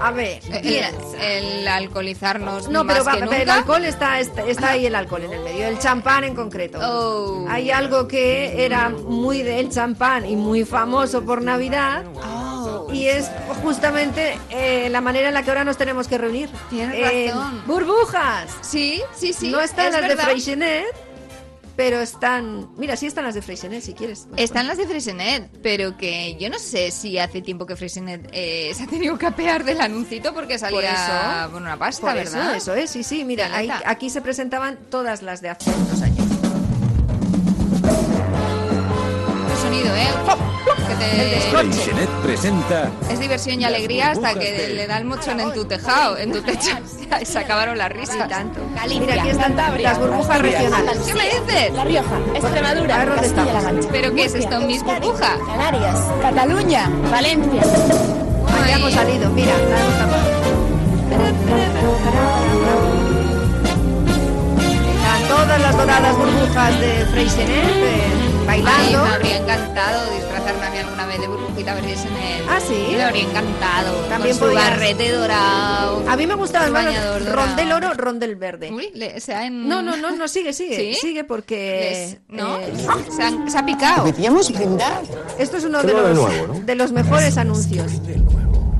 A ver, El, piensa. el alcoholizarnos No, más pero que el nunca. alcohol está, está, está ahí el alcohol en el medio, el champán en concreto. Oh. Hay algo que era muy del champán y muy famoso por Navidad. Oh. Y es justamente eh, la manera en la que ahora nos tenemos que reunir. Tienes Eh, razón. burbujas. Sí, sí, sí. no están es las verdad. de Freixenet, pero están... Mira, sí están las de Freixenet, si quieres. Están las de Freixenet, pero que yo no sé si hace tiempo que Freixenet eh, se ha tenido que apear del anuncito porque salía Por eso. por una pasta, Por ¿verdad? eso, eso es, sí, sí. Mira, ahí- aquí se presentaban todas las de hace unos años. Qué sonido, ¿eh? Que te- presenta Es diversión y alegría hasta que le da el mochón en tu tejado, en tu techo. Y se acabaron las risas. tanto. Galicia, Mira, aquí están las burbujas regionales. ¿Qué me dices? La Rioja, Extremadura, A ver, ¿dónde Castilla-La? Mancha. ¿Pero qué es esto, Murcia, Miss Euskadi, Burbuja? Canarias, Cataluña, Valencia. Allá hemos salido, mira, la hemos tapado. Están todas las doradas burbujas de Freixenet Ay, bailando. me habría encantado disfrazarme a mí alguna vez de burbujita Freixenet. Ah, ¿sí? Me habría encantado. También con su podías- barrete dorado. A mí me gustaba dorado. rondel oro, rondel verde. Uy, le- se ha en- No, no, no, no, sigue, sigue, ¿Sí? sigue porque... Les- ¿No? eh, se, han- se ha picado. Deberíamos brindar. esto es uno de los, nuevo, ¿no? de los mejores anuncios.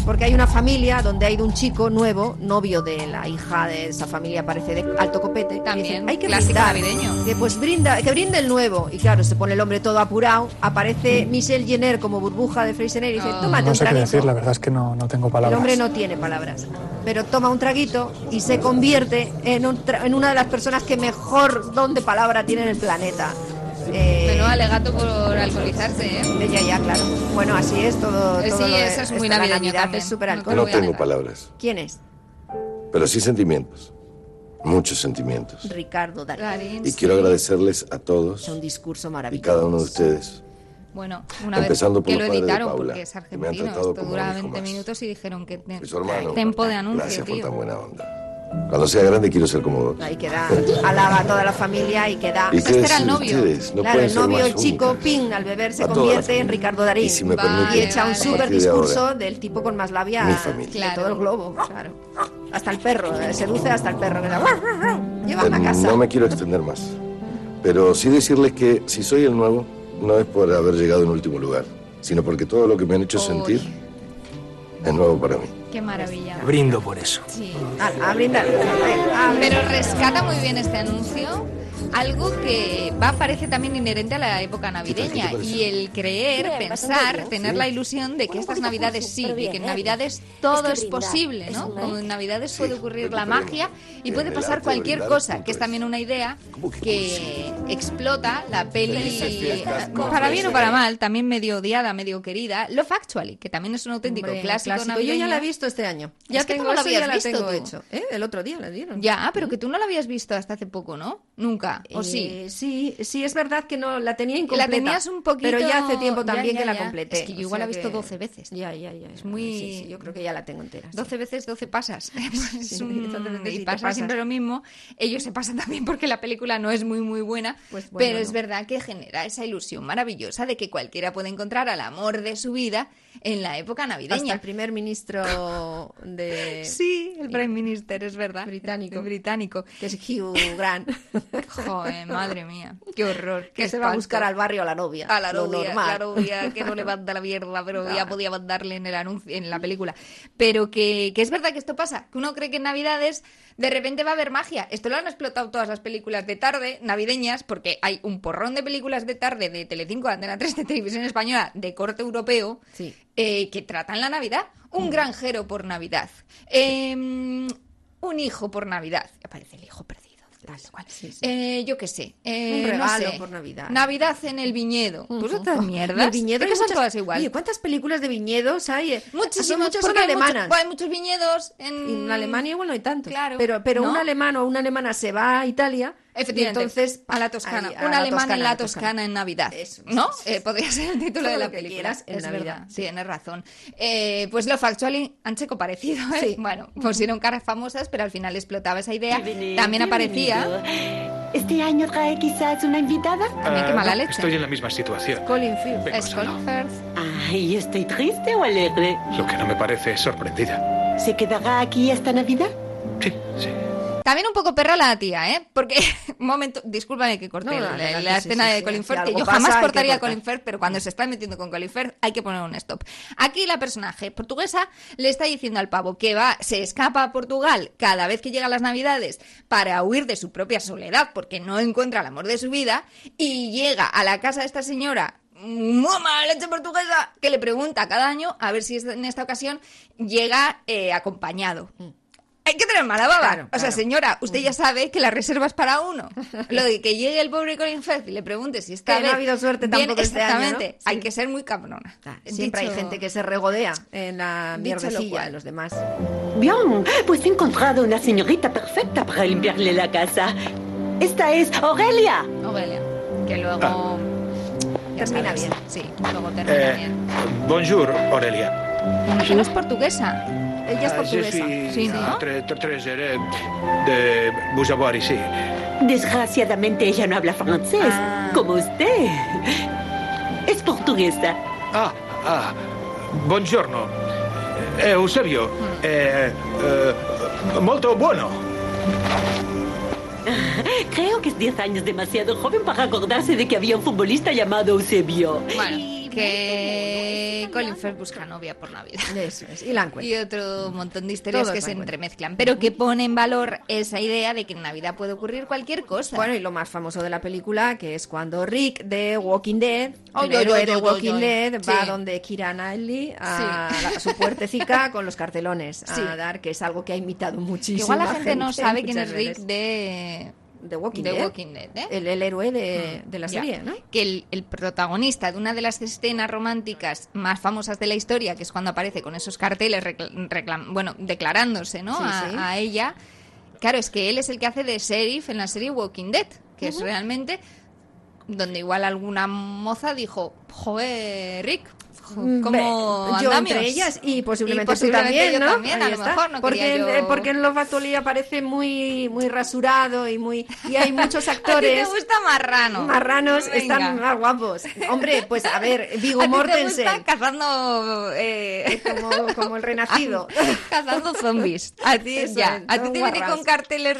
Porque hay una familia donde ha ido un chico nuevo, novio de la hija de esa familia, parece de alto copete. y También, dicen, hay que clásico brindar. navideño. Que pues brinda, que brinde el nuevo. Y claro, se pone el hombre todo apurado. Aparece Michelle Jenner como burbuja de Freixenet y dice, Oh. tómate No un sé qué traguito. decir, la verdad es que no, no tengo El palabras. hombre no tiene palabras. Pero toma un traguito y se convierte en, un tra- en una de las personas que mejor don de palabra tiene en el planeta. Eh, Menudo alegato por alcoholizarse, ¿eh? ella ya, claro. Bueno, así es todo. Eh, todo sí, lo de- eso es muy navideño Navidad también. es súper alcohol. No tengo palabras, ¿Quién es? pero sí sentimientos. Muchos sentimientos. Ricardo Darín. Y sí. quiero agradecerles a todos Es un discurso y maravilloso. cada uno de ustedes. Bueno, una vez Empezando por que los lo padres de editaron, Paula, porque es que me han argentino, tratado esto como dura un hijo 20 más. minutos y dijeron que te- Y su hermano. tempo de anuncio, Gracias por tío. tan buena onda. Cuando sea grande quiero ser como vos. Ahí queda, alaba a toda la familia y queda. ¿Y Este qué era el novio. ustedes? No claro, el novio, el chico, únicas. ping, al beber se A convierte en. Ricardo Darín. Y si me permite, Y echa un súper a partir de ahora, discurso del tipo con más labia Mi familia. de Claro. todo el globo, claro. Hasta el perro, eh, seduce hasta el perro. a Eh, casa. No me quiero extender más. Pero sí decirles que si soy el nuevo, no es por haber llegado en último lugar, sino porque todo lo que me han hecho Uy. sentir es nuevo para mí. Qué maravilla. Brindo por eso. Sí. A, a brindar. A brindar. Pero rescata muy bien este anuncio algo que va parece también inherente a la época navideña y el creer, Bien, pensar, bien, tener sí. la ilusión de que estas navidades sí, bien, que en ¿eh? navidades todo Es es, que brindar posible, ¿no? Como en navidades Sí, puede ocurrir la magia y puede pasar de cualquier cosa, que es también una idea ¿Cómo que que explota la peli fiestas, eh, para bien o para mal, también medio odiada, medio querida, Love Actually, que también es un auténtico Hombre, clásico, Yo ya la he visto este año. Ya Es que tú tengo no lo eso, ya habías la visto tengo tú. hecho. ¿Eh? El otro día la dieron. Ya, pero que tú no la habías visto hasta hace poco, ¿no? Nunca, ¿o sí? Eh, sí, sí, es verdad que no la tenía incompleta. la tenías un poquito... Pero ya hace tiempo también ya, que la completé. Es que yo igual la he visto que- 12 veces. Ya, ya, ya. Es muy- Sí, sí, yo creo que ya la tengo entera. sí. 12 veces 12 pasas. Es Sí, un- 12 veces y pasa pasas. siempre lo mismo. Ellos se pasan también porque la película no es muy, muy buena. Pues bueno, pero es verdad que genera esa ilusión maravillosa de que cualquiera puede encontrar al amor de su vida en la época Hasta navideña. el primer ministro de Sí, el Prime Minister, es verdad. británico, Británico. que es Hugh Grant, Joder, madre mía. Qué horror. que qué se va a buscar al barrio a la novia. A la novia, normal. la novia que no levanta la mierda, pero ya podía mandarle en el anuncio, en la película. Pero que, que es verdad que esto pasa, que uno cree que en Navidades de repente va a haber magia. Esto lo han explotado todas las películas de tarde navideñas, porque hay un porrón de películas de tarde de Telecinco, de Antena 3 de Televisión Española, de corte europeo, Sí. eh, que tratan la Navidad. Mm. Un granjero por Navidad. Em, un hijo por Navidad. Aparece el hijo perdido. Tal cual. sí, sí. Eh, yo qué sé. eh, Un no regalo sé. por Navidad. Navidad en el viñedo. Pues Ujú. otras Oh, mierdas. y el viñedo Es son muchas- todas igual. Oye, ¿cuántas películas de viñedos hay? Muchísimas, muchas son hay mucho- alemanas. hay muchos viñedos en... En Alemania igual no hay tantos. Claro. Pero, pero ¿No? un alemán o una alemana se va a Italia. Efectivamente, Y entonces a la Toscana. ahí, a un la alemán Toscana, en la Toscana en Navidad. Eso, ¿No? sí, sí, Eh, sí. podría ser el título de la película. quieras en es Navidad. verdad, tienes razón. Eh, pues lo Factually han checo parecido. ¿eh? Sí. Bueno, pusieron caras famosas, pero al final explotaba esa idea. Bienvenido, También aparecía. bienvenido. ¿Este año trae quizás una invitada? También qué Ah, mala no, leche. Estoy en la misma situación. Colin Firth. Es solo. Colin Firth. Ay, ¿estoy triste o alegre? Lo que no me parece es sorprendida. ¿Se quedará aquí esta Navidad? Sí, sí. También un poco perra la tía, ¿eh? Porque, un momento, discúlpame que corté No, la, adelante, la sí, escena sí, de sí. Colin Firth, que yo pasa, jamás cortaría a. Colin Firth, pero cuando se está metiendo con Colin Firth hay que poner un stop. Aquí la personaje portuguesa le está diciendo al pavo que va, se escapa a Portugal cada vez que llega las Navidades para huir de su propia soledad porque no encuentra el amor de su vida y llega a la casa de esta señora muy mala leche portuguesa que le pregunta cada año a ver si es- en esta ocasión llega eh, acompañado. Hay que tener mala baba. Claro, O sea, claro. señora, usted ya sabe que la reserva es para uno. Lo de que llegue el pobre Colin Firth y le pregunte si está Que no ha habido suerte tampoco este año, Exactamente. ¿no? Hay Sí. que ser muy cabrona. Ah, Siempre hay Dicho- gente que se regodea en la mierdecilla de los demás. Bien, pues he encontrado una señorita perfecta para limpiarle la casa. Esta es Aurelia. Aurelia. Que luego... Ah. Termina sabes. bien. Sí, luego termina Eh, bien. bonjour, Aurelia. Ella no es portuguesa. Ella es Ah, portuguesa. Je suis Sí, ¿no? très heureux de avoir ici. Desgraciadamente ella no habla francés, Ah. como usted. Es portuguesa. Ah, ah, buongiorno. Eh, Eusebio, eh, eh, molto buono. Creo que es 10 años demasiado joven para acordarse de que había un futbolista llamado Eusebio. Bueno, que Colin Firth busca novia por Navidad. Eso es. Y la encuentra. Y otro montón de historias que se entremezclan, pero que pone en valor esa idea de que en Navidad puede ocurrir cualquier cosa. Bueno, y lo más famoso de la película, que es cuando Rick de Walking Dead, el héroe de Walking. Dead, va Sí. donde Kira Knightley a, la- su puertecica con los cartelones Sí. a dar, que es algo que ha imitado muchísimo. igual la gente no sabe quién es Rick veces. de, de Walking de Dead. Walking Dead, ¿eh? El, el héroe de, de la serie, ¿no? Que el, el protagonista de una de las escenas románticas más famosas de la historia, que es cuando aparece con esos carteles, bueno, declarándose, ¿no? Sí, a, sí. a ella. Claro, es que él es el que hace de sheriff en la serie Walking Dead, que es realmente donde igual alguna moza dijo, joder, Rick, ¿cómo Ve- yo andamios?". entre ellas y posiblemente, Y posiblemente tú también, yo ¿no? también, a lo mejor no porque, yo- eh, porque en Love Actually aparece muy muy rasurado y muy y hay muchos ¿A ti actores te gusta marrano? marranos Venga. están más guapos. Hombre, pues a ver, ¿A Vigo te Mortensen gusta cazando... eh, como, como el renacido. cazando zombies. A ti, ya. A ti te viene con carteles.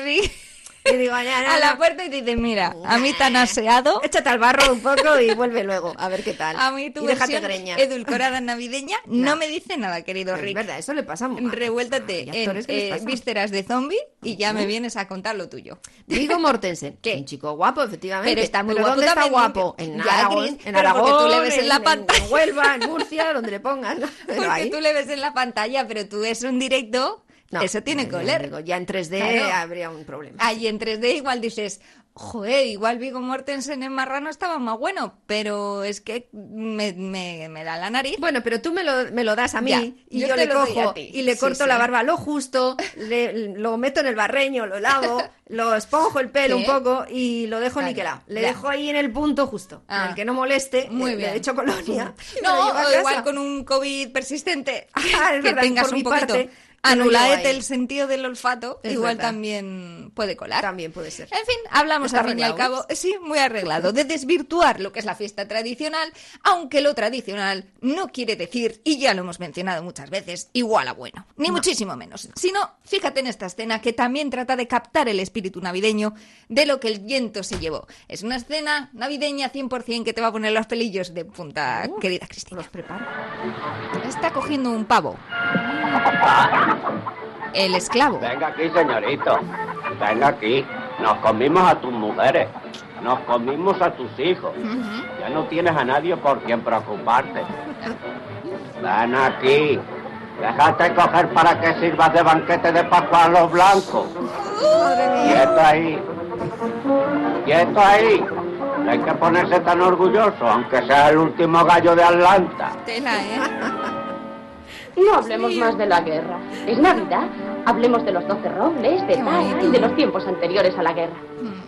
Y digo, ya, ya, a la puerta y te dice, mira, a mí tan aseado, Échate al barro un poco y vuelve luego, a ver qué tal. a mí tu y déjate greña. edulcorada navideña no me dice nada, querido Es Rick. verdad, eso le pasa a Revuéltate hay en que eh, vísceras de zombie y ya me vienes a contar lo tuyo. Vigo Mortensen, un chico guapo, efectivamente. Pero está muy ¿Pero guapo ¿Dónde está también, guapo? Limpio. En Aragón, en pero porque Aragón, tú le ves en la pantalla. en Huelva, en Murcia, donde le pongas. Porque ahí- tú le ves en la pantalla, pero tú ves un directo, No, eso tiene que oler. digo, ya en 3D Claro. habría un problema. Ahí en 3D igual dices, joder, igual Vigo Mortensen en Marrano estaba más bueno, pero es que me, me- me da la nariz. Bueno, pero tú me lo, me lo das a mí Ya, y yo le cojo y le Sí, corto sí. la barba lo justo, le- lo meto en el barreño, lo lavo, lo esponjo el pelo un poco y lo dejo Claro, niquelado. Le ya. dejo ahí en el punto justo, en Ah. el que no moleste, Muy le- bien. le echo colonia. No, o igual con un COVID persistente, Ah, es que verdad, tengas por un mi poquito parte, anulaete llevo ahí. el sentido del olfato, Es igual verdad. también puede colar. También puede ser. En fin, hablamos Está al fin y al cabo, sí, muy arreglado, de desvirtuar lo que es la fiesta tradicional, aunque lo tradicional no quiere decir, y ya lo hemos mencionado muchas veces, igual a bueno, ni muchísimo menos. Sino, fíjate en esta escena que también trata de captar el espíritu navideño de lo que el viento se llevó. Es una escena navideña 100% que te va a poner los pelillos de punta, querida Cristina. Los preparo. Está cogiendo un pavo. El esclavo. Venga aquí, señorito. Venga aquí. Nos comimos a tus mujeres. Nos comimos a tus hijos. Ya no tienes a nadie por quien preocuparte. Ven aquí. Déjate coger para que sirvas de banquete de Pascua a los blancos. Quieto ahí. Quieto ahí. No hay que ponerse tan orgulloso, aunque sea el último gallo de Atlanta. Tela, ¿eh? No hablemos más de la guerra. Es Navidad. Hablemos de los doce robles, de Tara y de los tiempos anteriores a la guerra.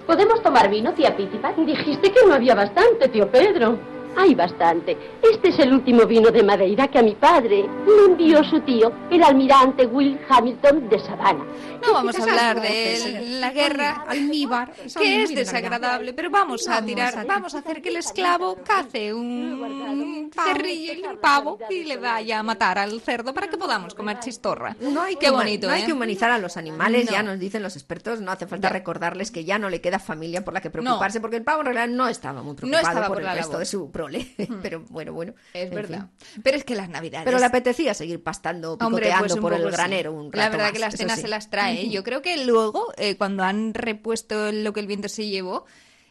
¿Podemos tomar vino, tía Pitipat? Dijiste que no había bastante, tío Pedro. Hay bastante. Este es el último vino de Madeira que a mi padre me envió su tío, el almirante Will Hamilton de Savannah. No vamos a hablar de la guerra, almíbar, que es desagradable, pero vamos a tirar, vamos a hacer que el esclavo cace un cerrillo y un pavo y le vaya a matar al cerdo para que podamos comer chistorra. No hay Qué que, huma- bonito, no hay ¿eh? que humanizar a los animales, No. ya nos dicen los expertos, no hace falta recordarles que ya no le queda familia por la que preocuparse, porque el pavo en realidad no estaba muy preocupado estaba por, por el la resto labor. de su prole, pero bueno, bueno. Es verdad. fin. Pero es que las navidades... Pero le apetecía seguir pastando, Hombre, picoteando pues un por el sí. granero La verdad más, que la eso escena sí. se las trae. ¿eh? Yo creo que luego, eh, cuando han repuesto lo que el viento se llevó,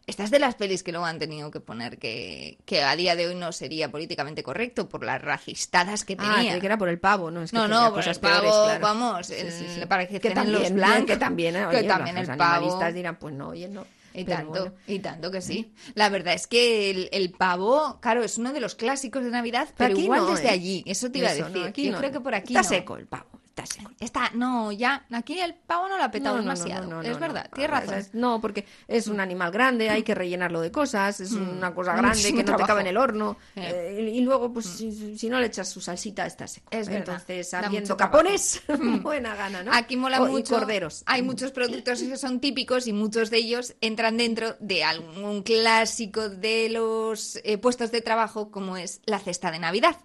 estas de las pelis que luego han tenido que poner que, que a día de hoy no sería políticamente correcto por las rajistadas que Ah, tenía. creí que era por el pavo, ¿no? Es que no, no, por cosas el pavo, peores, claro. vamos, Sí, sí, sí. para que, que también, los blancos. que también, eh, que oye, también los el pavo. animalistas dirán, pues no, oye, no. Y Pero tanto, bueno. y tanto que sí. La verdad es que el, el pavo, claro, es uno de los clásicos de Navidad, pero, aquí igual no, desde ¿eh? allí. Eso te iba Eso, a no, decir. aquí Yo no. creo que por aquí Está seco el pavo, está seco. Está, no, ya, aquí el pavo no lo ha petado No, no, no, demasiado. no, es verdad, tienes razón. es- No, porque es un animal grande, hay que rellenarlo de cosas, es una cosa Mm, grande que no te cabe en el horno. Eh. eh, y, luego, pues si, si no le echas su salsita, está seco. Es verdad, Entonces, habiendo capones, buena gana, ¿no? Aquí mola O- y mucho. corderos. Hay muchos productos que son típicos y muchos de ellos entran dentro de algún clásico de los eh, puestos de trabajo, como es la cesta de Navidad.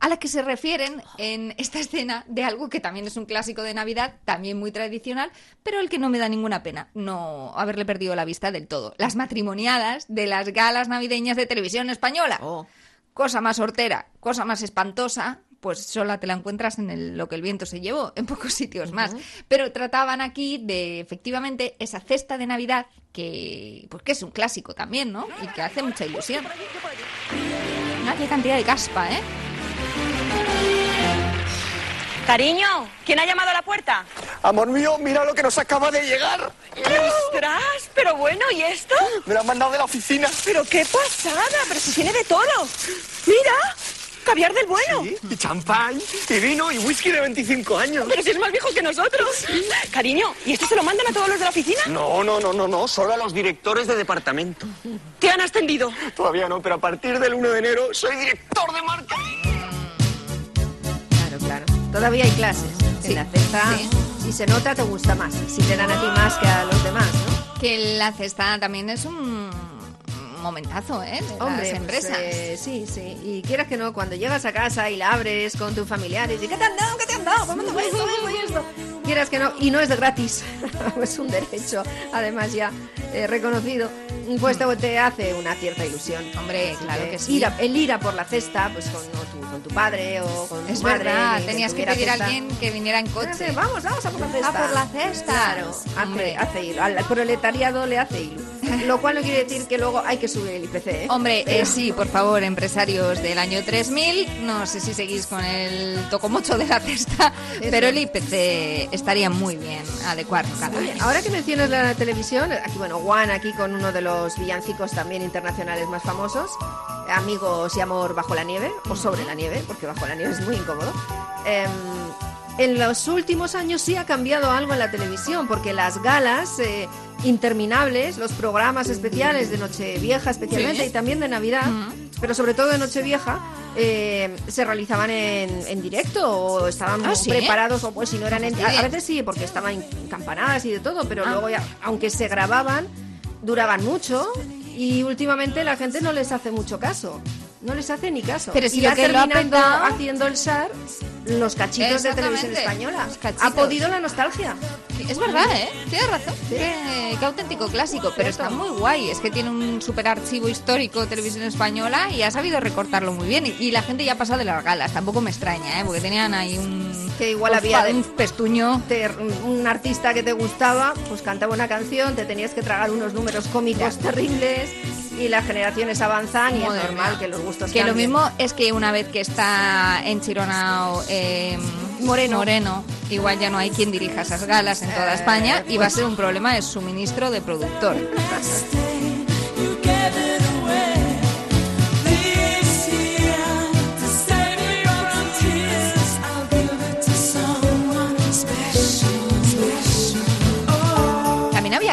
A la que se refieren en esta escena de algo que también es un clásico de Navidad, también muy tradicional, pero el que no me da ninguna pena no haberle perdido la vista del todo. Las matrimoniadas de las galas navideñas de televisión española. Oh. Cosa más hortera, cosa más espantosa, pues sola te la encuentras en el- lo que el viento se llevó, en pocos sitios más. Pero trataban aquí de, efectivamente, esa cesta de Navidad que, pues que es un clásico también, ¿no? Y que hace mucha ilusión. Mira qué cantidad de caspa, ¿eh? Cariño, ¿quién ha llamado a la puerta? Amor mío, mira lo que nos acaba de llegar. ¡Ostras! Pero bueno, ¿y esto? Me lo han mandado de la oficina. ¡Pero qué pasada! ¡Pero si tiene de todo! ¡Mira! ¡Caviar del bueno! Sí, y champán, y vino, y whisky de 25 años. ¡Pero si es más viejo que nosotros! Cariño, ¿y esto se lo mandan a todos los de la oficina? No, no, no, no, no, solo a los directores de departamento. ¿Te han ascendido? Todavía no, pero a partir del 1 de enero soy director de marketing. Todavía hay clases en la cesta y se nota, te gusta más. Si te dan a ti más que a los demás, ¿no? Que la cesta también es un, momentazo, ¿eh? De Hombre, las pues, empresas. eh, sí, sí. Y quieras que no, cuando llegas a casa y la abres con tus familiares y ¿qué te han dado? ¿Qué te han dado? Vamos a esto, vamos a esto. Quieras que no, y no es de gratis, es un derecho, además ya eh, reconocido, pues te, te hace una cierta ilusión. Hombre, Así claro que sí. Ir a- el ir a por la cesta, pues con, tu, con tu padre o con tu Es madre. verdad, tenías que pedir a alguien que viniera en coche. Vamos, vamos a por la cesta. A por la cesta. Claro, hace, hace ir. Al proletariado le hace ilu. Lo cual no quiere decir que luego hay que subir el IPC. ¿eh? Hombre, eh, sí, por favor, empresarios del año 3000, no sé si seguís con el tocomocho de la cesta, pero el IPC estaría muy bien adecuarlo cada Oye, año. ahora que mencionas la televisión, aquí bueno, Juan aquí con uno de los villancicos también internacionales más famosos, Amigos y amor bajo la nieve o sobre la nieve, porque bajo la nieve es muy incómodo. Em, en los últimos años sí ha cambiado algo en la televisión, porque las galas eh, interminables, los programas especiales de Nochevieja especialmente Sí. y también de Navidad, pero sobre todo de Nochevieja, eh, se realizaban en, en directo o estaban Ah, ¿sí? preparados o pues si no eran en, Fastidia. a veces sí porque estaban campanadas y de todo pero Ah. luego ya aunque se grababan duraban mucho y últimamente la gente no les hace mucho caso no les hace ni caso Pero si y lo que lo ha petado- haciendo el SAR los cachitos de televisión española ha podido la nostalgia Es verdad, ¿eh? Tienes razón. Qué, qué auténtico clásico, pero está muy guay. Es que tiene un super archivo histórico televisión española y ha sabido recortarlo muy bien. Y, y la gente ya ha pasado de las galas. Tampoco me extraña, ¿eh? Porque tenían ahí un... que igual un había un pestuño. te- un artista que te gustaba pues cantaba una canción te tenías que tragar unos números cómicos terribles y las generaciones avanzan y Madre es normal mía. que los gustos Que lo mismo es que una vez que está eh, Moreno. Moreno, igual ya no hay quien dirija esas galas en toda Eh, España y va a pues- ser un problema de suministro de productor.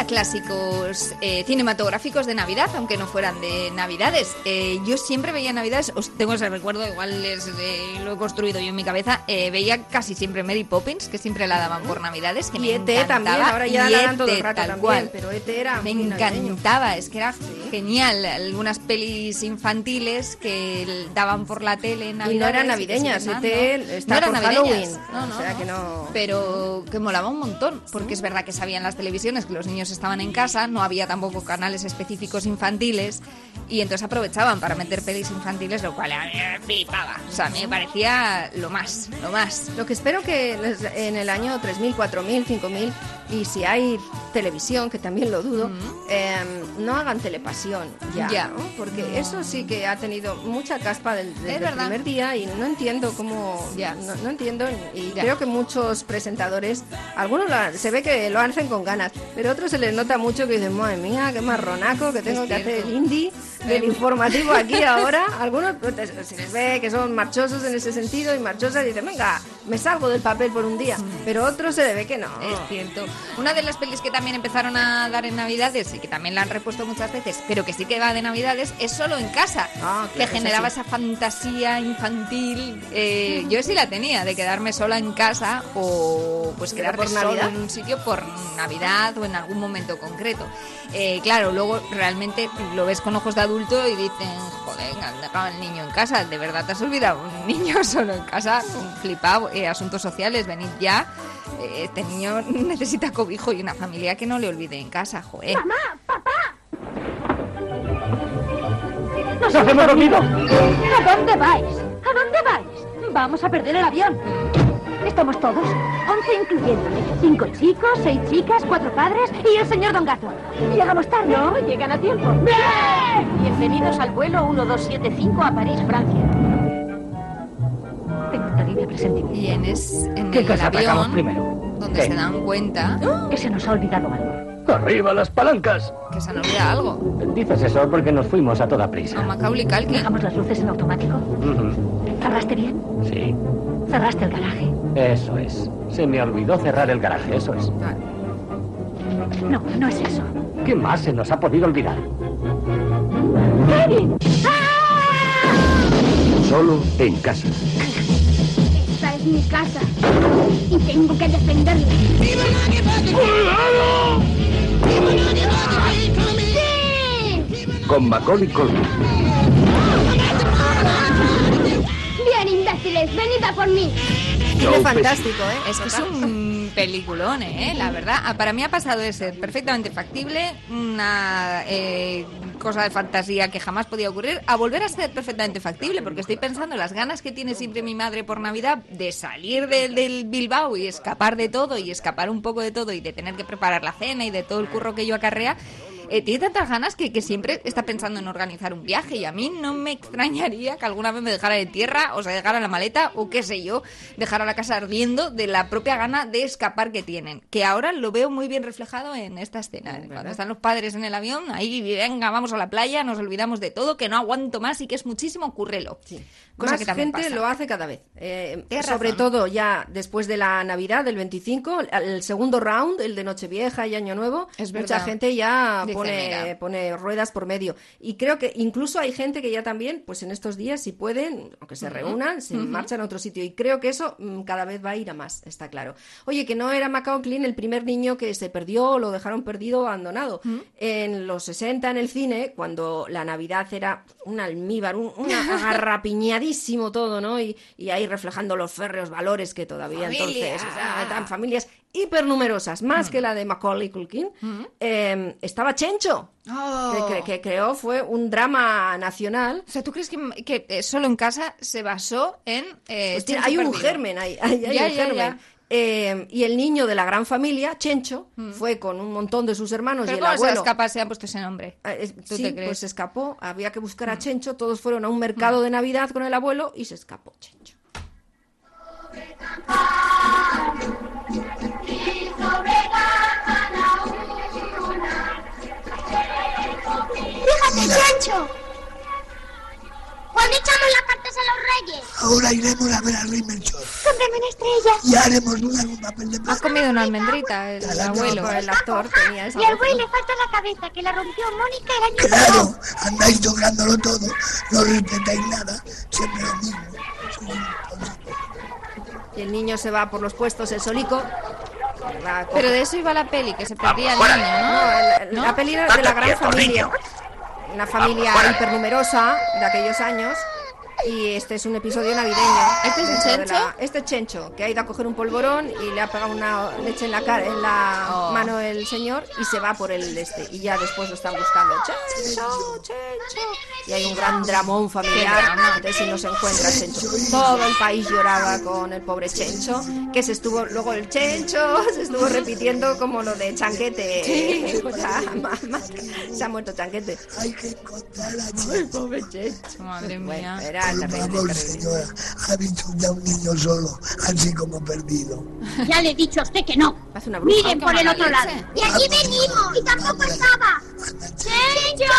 Clásicos eh, cinematográficos de Navidad, aunque no fueran de Navidades. Eh, yo siempre veía Navidades, os tengo ese recuerdo, igual es, eh, lo he construido yo en mi cabeza. eh, veía casi siempre Mary Poppins, que siempre la daban por Navidades. Que y me ET encantaba. también ahora ya Y la dan todo el ET, rato tal también cual. pero ET era Me encantaba, es que era genial. Algunas pelis infantiles que daban por la tele en Y Navidad. no eran navideñas, ET está no eran por navideñas. Halloween. No, no, o sea que no. Pero que molaba un montón, porque es verdad que sabían las televisiones que los niños estaban en casa, no había tampoco canales específicos infantiles, y entonces aprovechaban para meter pelis infantiles, lo cual a mí me. O sea, me parecía lo más, lo más. Lo que espero que en el año 3000, 4000, 5000 y si hay televisión, que también lo dudo, eh, no hagan telepasión ya, Ya. ¿no? porque eso sí que ha tenido mucha caspa del, desde el verdad. primer día y no entiendo cómo, no, no entiendo y Ya. creo que muchos presentadores, algunos lo- se ve que lo hacen con ganas, pero otros se les nota mucho que dicen, madre mía, qué marronaco que tengo Es que hacer el indie del informativo aquí ahora. Algunos pues, se les ve que son marchosos en ese sentido y marchosas y dicen, venga, me salgo del papel por un día. Pero otros se le ve que no. Es cierto. Una de las pelis que también empezaron a dar en Navidades y que también la han repuesto muchas veces, pero que sí que va de Navidades, es solo en casa. claro, que generaba sí. esa fantasía infantil. Eh, yo sí la tenía, de quedarme sola en casa o pues quedarme Navidad. en un sitio por Navidad o en algún momento concreto. Eh, claro, luego realmente lo ves con ojos de adulto y dicen, joder, han dejado al niño en casa, ¿de verdad te has olvidado? Un niño solo en casa, flipado, eh, asuntos sociales, venid ya. Eh, Este niño necesita cobijo y una familia que no le olvide en casa, joder. ¡Mamá! ¡Papá! ¡Nos hemos dormido! ¿A dónde vais? ¿A dónde vais? Vamos a perder el avión. Estamos todos, once incluyéndome. Cinco chicos, seis chicas, cuatro padres y el señor Don Gato. Llegamos tarde. No, llegan a tiempo. Bienvenidos al vuelo 1275 a París, Francia. Tengo un terrible presentimiento. Y en, es, en ¿Qué el casa avión, primero? donde ¿Qué? se dan cuenta Que se nos ha olvidado algo. ¡Arriba las palancas! que se han olvidado algo. Dices eso porque nos fuimos a toda prisa. A Macaulay Culkin. ¿Dejamos las luces en automático? ¿Cerraste bien? Sí, ¿Cerraste el garaje? Eso es. Se me olvidó cerrar el garaje, eso es. No, no es eso. ¿Qué más se nos ha podido olvidar? ¡Kevin! Solo en casa. Esta es mi casa y tengo que defenderla. ¡Sí! con Macaulay Culkin. Bien, imbéciles, venid a por mí. Cine fantástico, ¿eh? Es que es un peliculón, ¿eh? La verdad. Ah, Para mí ha pasado de ser perfectamente factible, una eh, cosa de fantasía que jamás podía ocurrir, a volver a ser perfectamente factible, porque estoy pensando en las ganas que tiene siempre mi madre por Navidad de salir del, del Bilbao y escapar de todo, y escapar un poco de todo, y de tener que preparar la cena y de todo el curro que ello acarrea. Eh, tiene tantas ganas que, que siempre está pensando en organizar un viaje y a mí no me extrañaría que alguna vez me dejara de tierra o se dejara la maleta o qué sé yo, dejara la casa ardiendo de la propia gana de escapar que tienen. Que ahora lo veo muy bien reflejado en esta escena. Cuando están los padres en el avión, ahí venga, vamos a la playa, nos olvidamos de todo, que no aguanto más y que es muchísimo, currelo. Cosa Más que también gente pasa. lo hace cada vez. Eh, sobre razón. todo ya después de la Navidad, del 25, el- segundo round, el de Nochevieja y Año Nuevo, Es mucha gente ya pone, ruedas por medio. Y creo que incluso hay gente que ya también, pues en estos días, si pueden, aunque se reúnan, se marchan a otro sitio. Y creo que eso mm, cada vez va a ir a más, está claro. Oye, que no era Macaulay el primer niño que se perdió o lo dejaron perdido abandonado. En los 60 en el cine, cuando la Navidad era un almíbar, un, un agarrapiñadísimo todo, ¿no? Y, y ahí reflejando los férreos valores que todavía Familia. entonces, o sea, familias hipernumerosas, más que la de Macaulay Culkin, eh, estaba Chencho. Oh. Que, que- que creó fue un drama nacional. O sea, ¿tú crees que, que, eh, solo en casa se basó en... eh, Pues tiene- hay un Perdido? germen, hay, hay- hay Ya, un ya, germen. ya. Eh, y el niño de la gran familia, Chencho, fue con un montón de sus hermanos Pero y el ¿cómo se abuelo. escapa se han puesto ese nombre? Ah, ¿Tú sí, te crees? pues se escapó. Había que buscar a Chencho. Todos fueron a un mercado de Navidad con el abuelo y se escapó Chencho. Fíjate, Chancho. ¿Cuándo echamos las cartas a los reyes? Ahora iremos a ver al rey Melchor Cómprame una estrella. y haremos dudar un papel de Has comido una almendrita, el abuelo. El actor tenía esa Y al güey le falta la cabeza, que la rompió Mónica el año Claro, andáis tocándolo todo, no respetáis nada, siempre lo mismo. Y el niño se va por los puestos, el solico. Pero de eso iba la peli, que se perdía el niño, No, la, ¿No? la peli era de la gran familia. Una familia hipernumerosa de aquellos años. Y este es un episodio navideño. ¿Este es Chencho? la- Este es Chencho, que ha ido a coger un polvorón y le ha pegado una leche en la cara, en la Oh. mano el señor y se va por el este. Y ya después lo están buscando. Chencho, Chencho. Y hay un gran dramón familiar. Entonces si no se encuentra Chencho. Todo el país lloraba con el pobre Chencho, que se estuvo, luego el Chencho se estuvo repitiendo como lo de Chanquete. Sí. O sea, se ha muerto Chanquete. Hay que encontrar a Ay, pobre Chencho. Madre Bueno, mía. Por terrible, favor, terrible. señora, ha visto ya un niño solo, así como perdido. Ya le he dicho a usted que no. Hace una bruja. Miren por el otro lado. Y aquí venimos. Y tampoco estaba. ¡Chencho!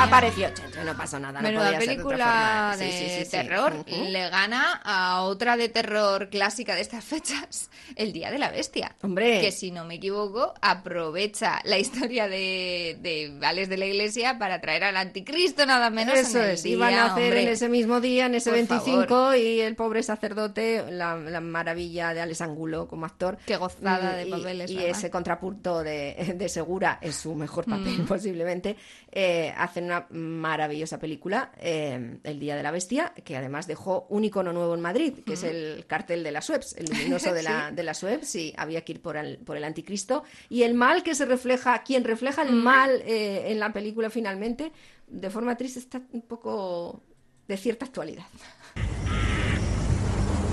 Apareció Chencho, no pasó nada. de otra película de Sí, sí, sí, sí. terror le gana a otra de terror clásica de estas fechas, El Día de la Bestia. Hombre. Que si no me equivoco, aprovecha la historia de, de Vales de la Iglesia para traer al anticristo nada menos Eso en el es, día, iban a hacer hombre. en ese mismo día, en ese Por 25, favor. y el pobre sacerdote, la, la maravilla de Alex Angulo como actor. Qué gozada Mm, de papeles, Y, ese contrapunto de, de Segura es su mejor papel, Mm. posiblemente. Eh, hacen una maravillosa película, eh, El Día de la Bestia, que además dejó un icono nuevo en Madrid, que es Mm. el cartel de la Sueps, el luminoso de la, Sí. de la Sueps, y había que ir por el, por el anticristo. Y el mal que se refleja, quien refleja el Mm. mal eh, en la película finalmente, de forma triste, está un poco de cierta actualidad.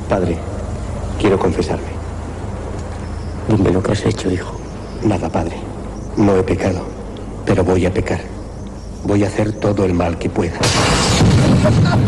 Padre, quiero confesarme. Dime lo que has hecho, hijo. Nada, padre. No he pecado, pero voy a pecar. Voy a hacer todo el mal que pueda.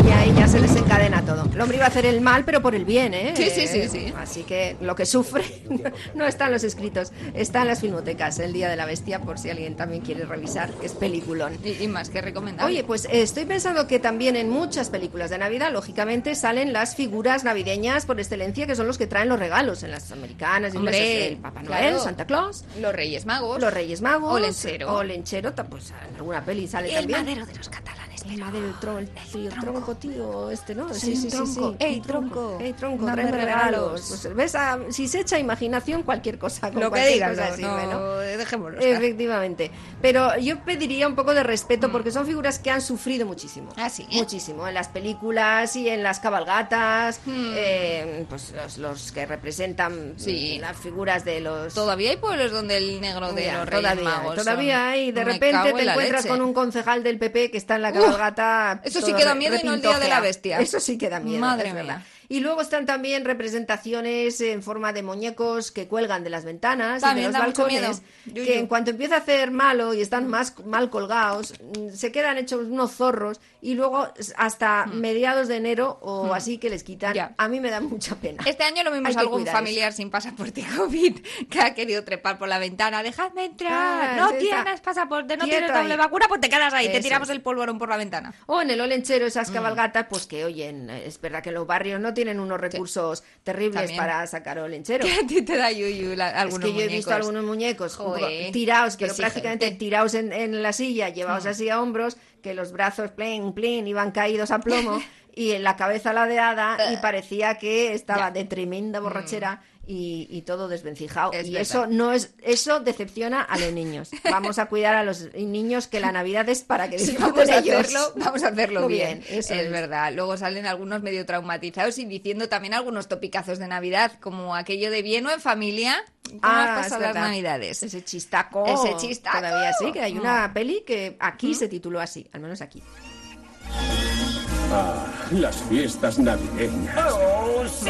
Y ahí ya se desencadena todo. El hombre iba a hacer el mal, pero por el bien, ¿eh? Sí, sí, sí, sí. Así que lo que sufre no está en los escritos, está en las filmotecas, El Día de la Bestia, por si alguien también quiere revisar, que es peliculón. Y, y más que recomendable. Oye, pues eh, estoy pensando que también en muchas películas de Navidad, lógicamente, salen las figuras navideñas por excelencia, que son los que traen los regalos en las americanas, Hombre, el Papá Noel, claro. Santa Claus, Los Reyes Magos. los Reyes Magos, O Lenchero. o Lenchero, ta- pues en alguna peli sale el también. madero de los catalanes. Madre del tronco, el, tío, tronco, tío, este, ¿no? Soy un tronco. Ey, tronco. Ey, tronco, tráeme regalos. Pues, ¿ves? Ah, si se echa imaginación, cualquier cosa. con Lo que digas, no, sirve, no, dejémoslo. Efectivamente. Pero yo pediría un poco de respeto porque son figuras que han sufrido muchísimo. Ah, sí. Muchísimo. En las películas y en las cabalgatas. eh, pues los, los que representan Sí. las figuras de los. Todavía hay pueblos donde el negro de Ya, los Reyes todavía, Magos son- todavía hay. De Me repente te en la encuentras leche. con un concejal del PP que está en la Uf, cabalgata. eso sí todo que da re- miedo y no el día de la bestia. Eso sí que da miedo. Madre mía. Y luego están también representaciones en forma de muñecos que cuelgan de las ventanas También y de los balcones, que en cuanto empieza a hacer malo y están más mal colgados, mm, se quedan hechos unos zorros y luego hasta mediados de enero o Hmm. así que les quitan. Ya. A mí me da mucha pena. Este año lo Hay que algún familiar sin pasaporte COVID que ha querido trepar por la ventana. Dejadme entrar. Ah, no tienes pasaporte, no Quieto tienes doble ahí. vacuna, pues te quedas ahí. te Eso tiramos es. el polvorón por la ventana. O en el olenchero, Mm. esas cabalgatas, pues que, oye, en- es verdad que en los barrios no tienen unos recursos terribles También. para sacar olenchero. Que a ti te da yuyu la- Es algunos que yo he visto muñecos. algunos muñecos Joder, tirados, pero prácticamente tirados en, en la silla, llevados Mm. así a hombros, que los brazos plin, plin, iban caídos a plomo y en la cabeza ladeada y parecía que estaba de tremenda borrachera y, y todo desvencijado. Mm. Es y verdad. eso no es, eso decepciona a los niños. Vamos a cuidar a los niños que la Navidad es para que Sí, disfruten vamos a ellos. hacerlo, vamos a hacerlo Muy bien. eso es, es. verdad. Luego salen algunos medio traumatizados y diciendo también algunos topicazos de Navidad, como aquello de bien o en familia. ¿Cómo Ah, has pasado las navidades? Ese chistaco. Ese chistaco. Todavía sí, que hay Mm. una peli que aquí se tituló así, al menos aquí. Ah, las fiestas navideñas. ¡Oh, sí!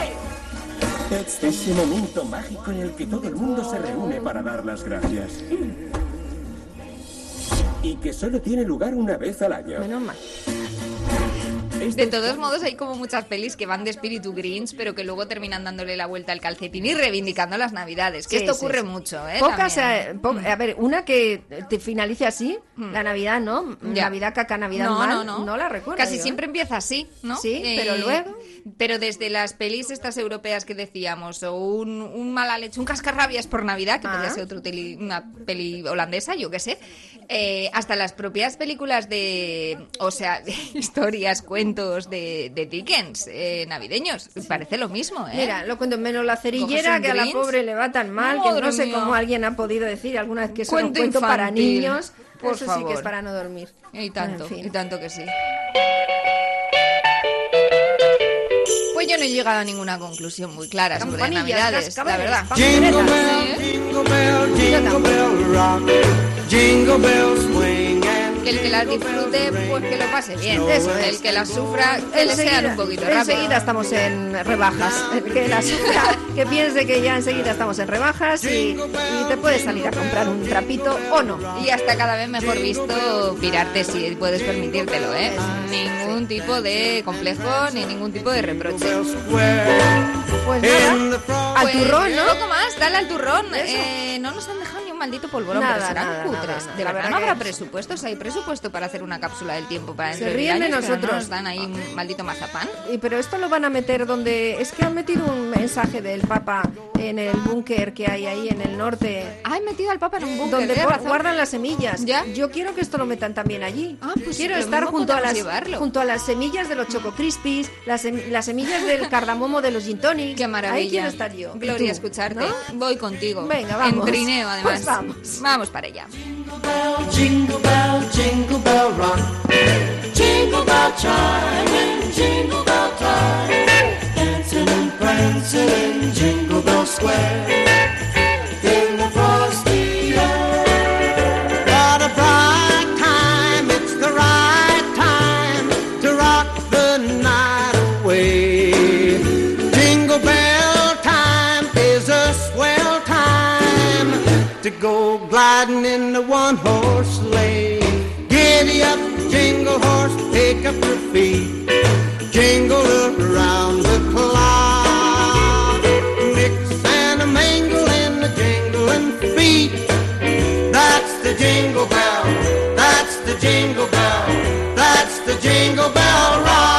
Ese momento mágico en el que todo el mundo se reúne para dar las gracias. Y que solo tiene lugar una vez al año. Menos mal. De todos modos, hay como muchas pelis que van de espíritu Grinch, pero que luego terminan dándole la vuelta al calcetín y reivindicando las Navidades. Que Sí, esto sí, ocurre sí. mucho, ¿eh? Pocas, eh, po- a ver, una que te finalice así, la Navidad, ¿no? Ya. Navidad caca, Navidad no, mal, no, no. la recuerdo. Casi yo, ¿eh? siempre empieza así, ¿no? Eh, Sí, pero luego- Pero desde las pelis estas europeas que decíamos, o un, un mala leche, un cascarrabias por Navidad, que podría Ah. ser otro teli- una peli holandesa, yo qué sé, eh, hasta las propias películas de, o sea, de historias, cuentos de, de Dickens eh, navideños, parece lo mismo, ¿eh? Mira, lo cuento menos la cerillera, que a la pobre le va tan mal, que no sé mía. cómo alguien ha podido decir alguna vez que es un Cuento para infantil, niños. por Eso sí favor. que es para no dormir. Y tanto, En fin. y tanto que sí. Pues yo no he llegado a ninguna conclusión muy clara sobre Navidades, la verdad. Jingle bell, jingle bell, jingle bell rock. Jingle bells swing Que el que las disfrute, pues que lo pase bien. Eso el que las sufra, que le sean un poquito rápido. enseguida estamos en rebajas. El que, la sufra, que piense que ya enseguida estamos en rebajas y, y te puedes salir a comprar un trapito o no. Y hasta cada vez mejor visto pirarte si puedes permitírtelo, ¿eh? Ningún tipo de complejo ni ningún tipo de reproche. Pues nada, al Pues, turrón, ¿no? Más, dale al turrón. Eh, no nos han dejado ni un maldito polvorón, Nada, pero serán nada, cutres. nada. De La verdad verdad no habrá presupuestos. Hay presupuesto para hacer una cápsula del tiempo para Se dentro ríen de años, pero no nosotros. nos dan ahí un maldito mazapán. Y, pero esto lo van a meter donde... Es que han metido un mensaje del Papa en el búnker que hay ahí en el norte. Ah, han metido al Papa en un búnker, Donde guardan las semillas. ¿Ya? Yo quiero que esto lo metan también allí. Ah, pues quiero estar junto a, las, llevarlo. junto a las semillas de los Choco Crispies, las, sem- las semillas del cardamomo de los gin tonics. Qué maravilla. Ahí quiero estar yo. Gloria, escucharte. ¿No? Voy contigo. Venga, vamos. En trineo, además. Pues vamos. Vamos para allá. Jingle bell, jingle bell rock. Jingle bell chime and jingle bell time. Dancing and prancing in Jingle Bell Square. Go gliding in the one horse sleigh. Giddy up, jingle horse, pick up your feet, jingle around the clock. Mix and a mingle in the jingling feet. That's the jingle bell. That's the jingle bell. That's the jingle bell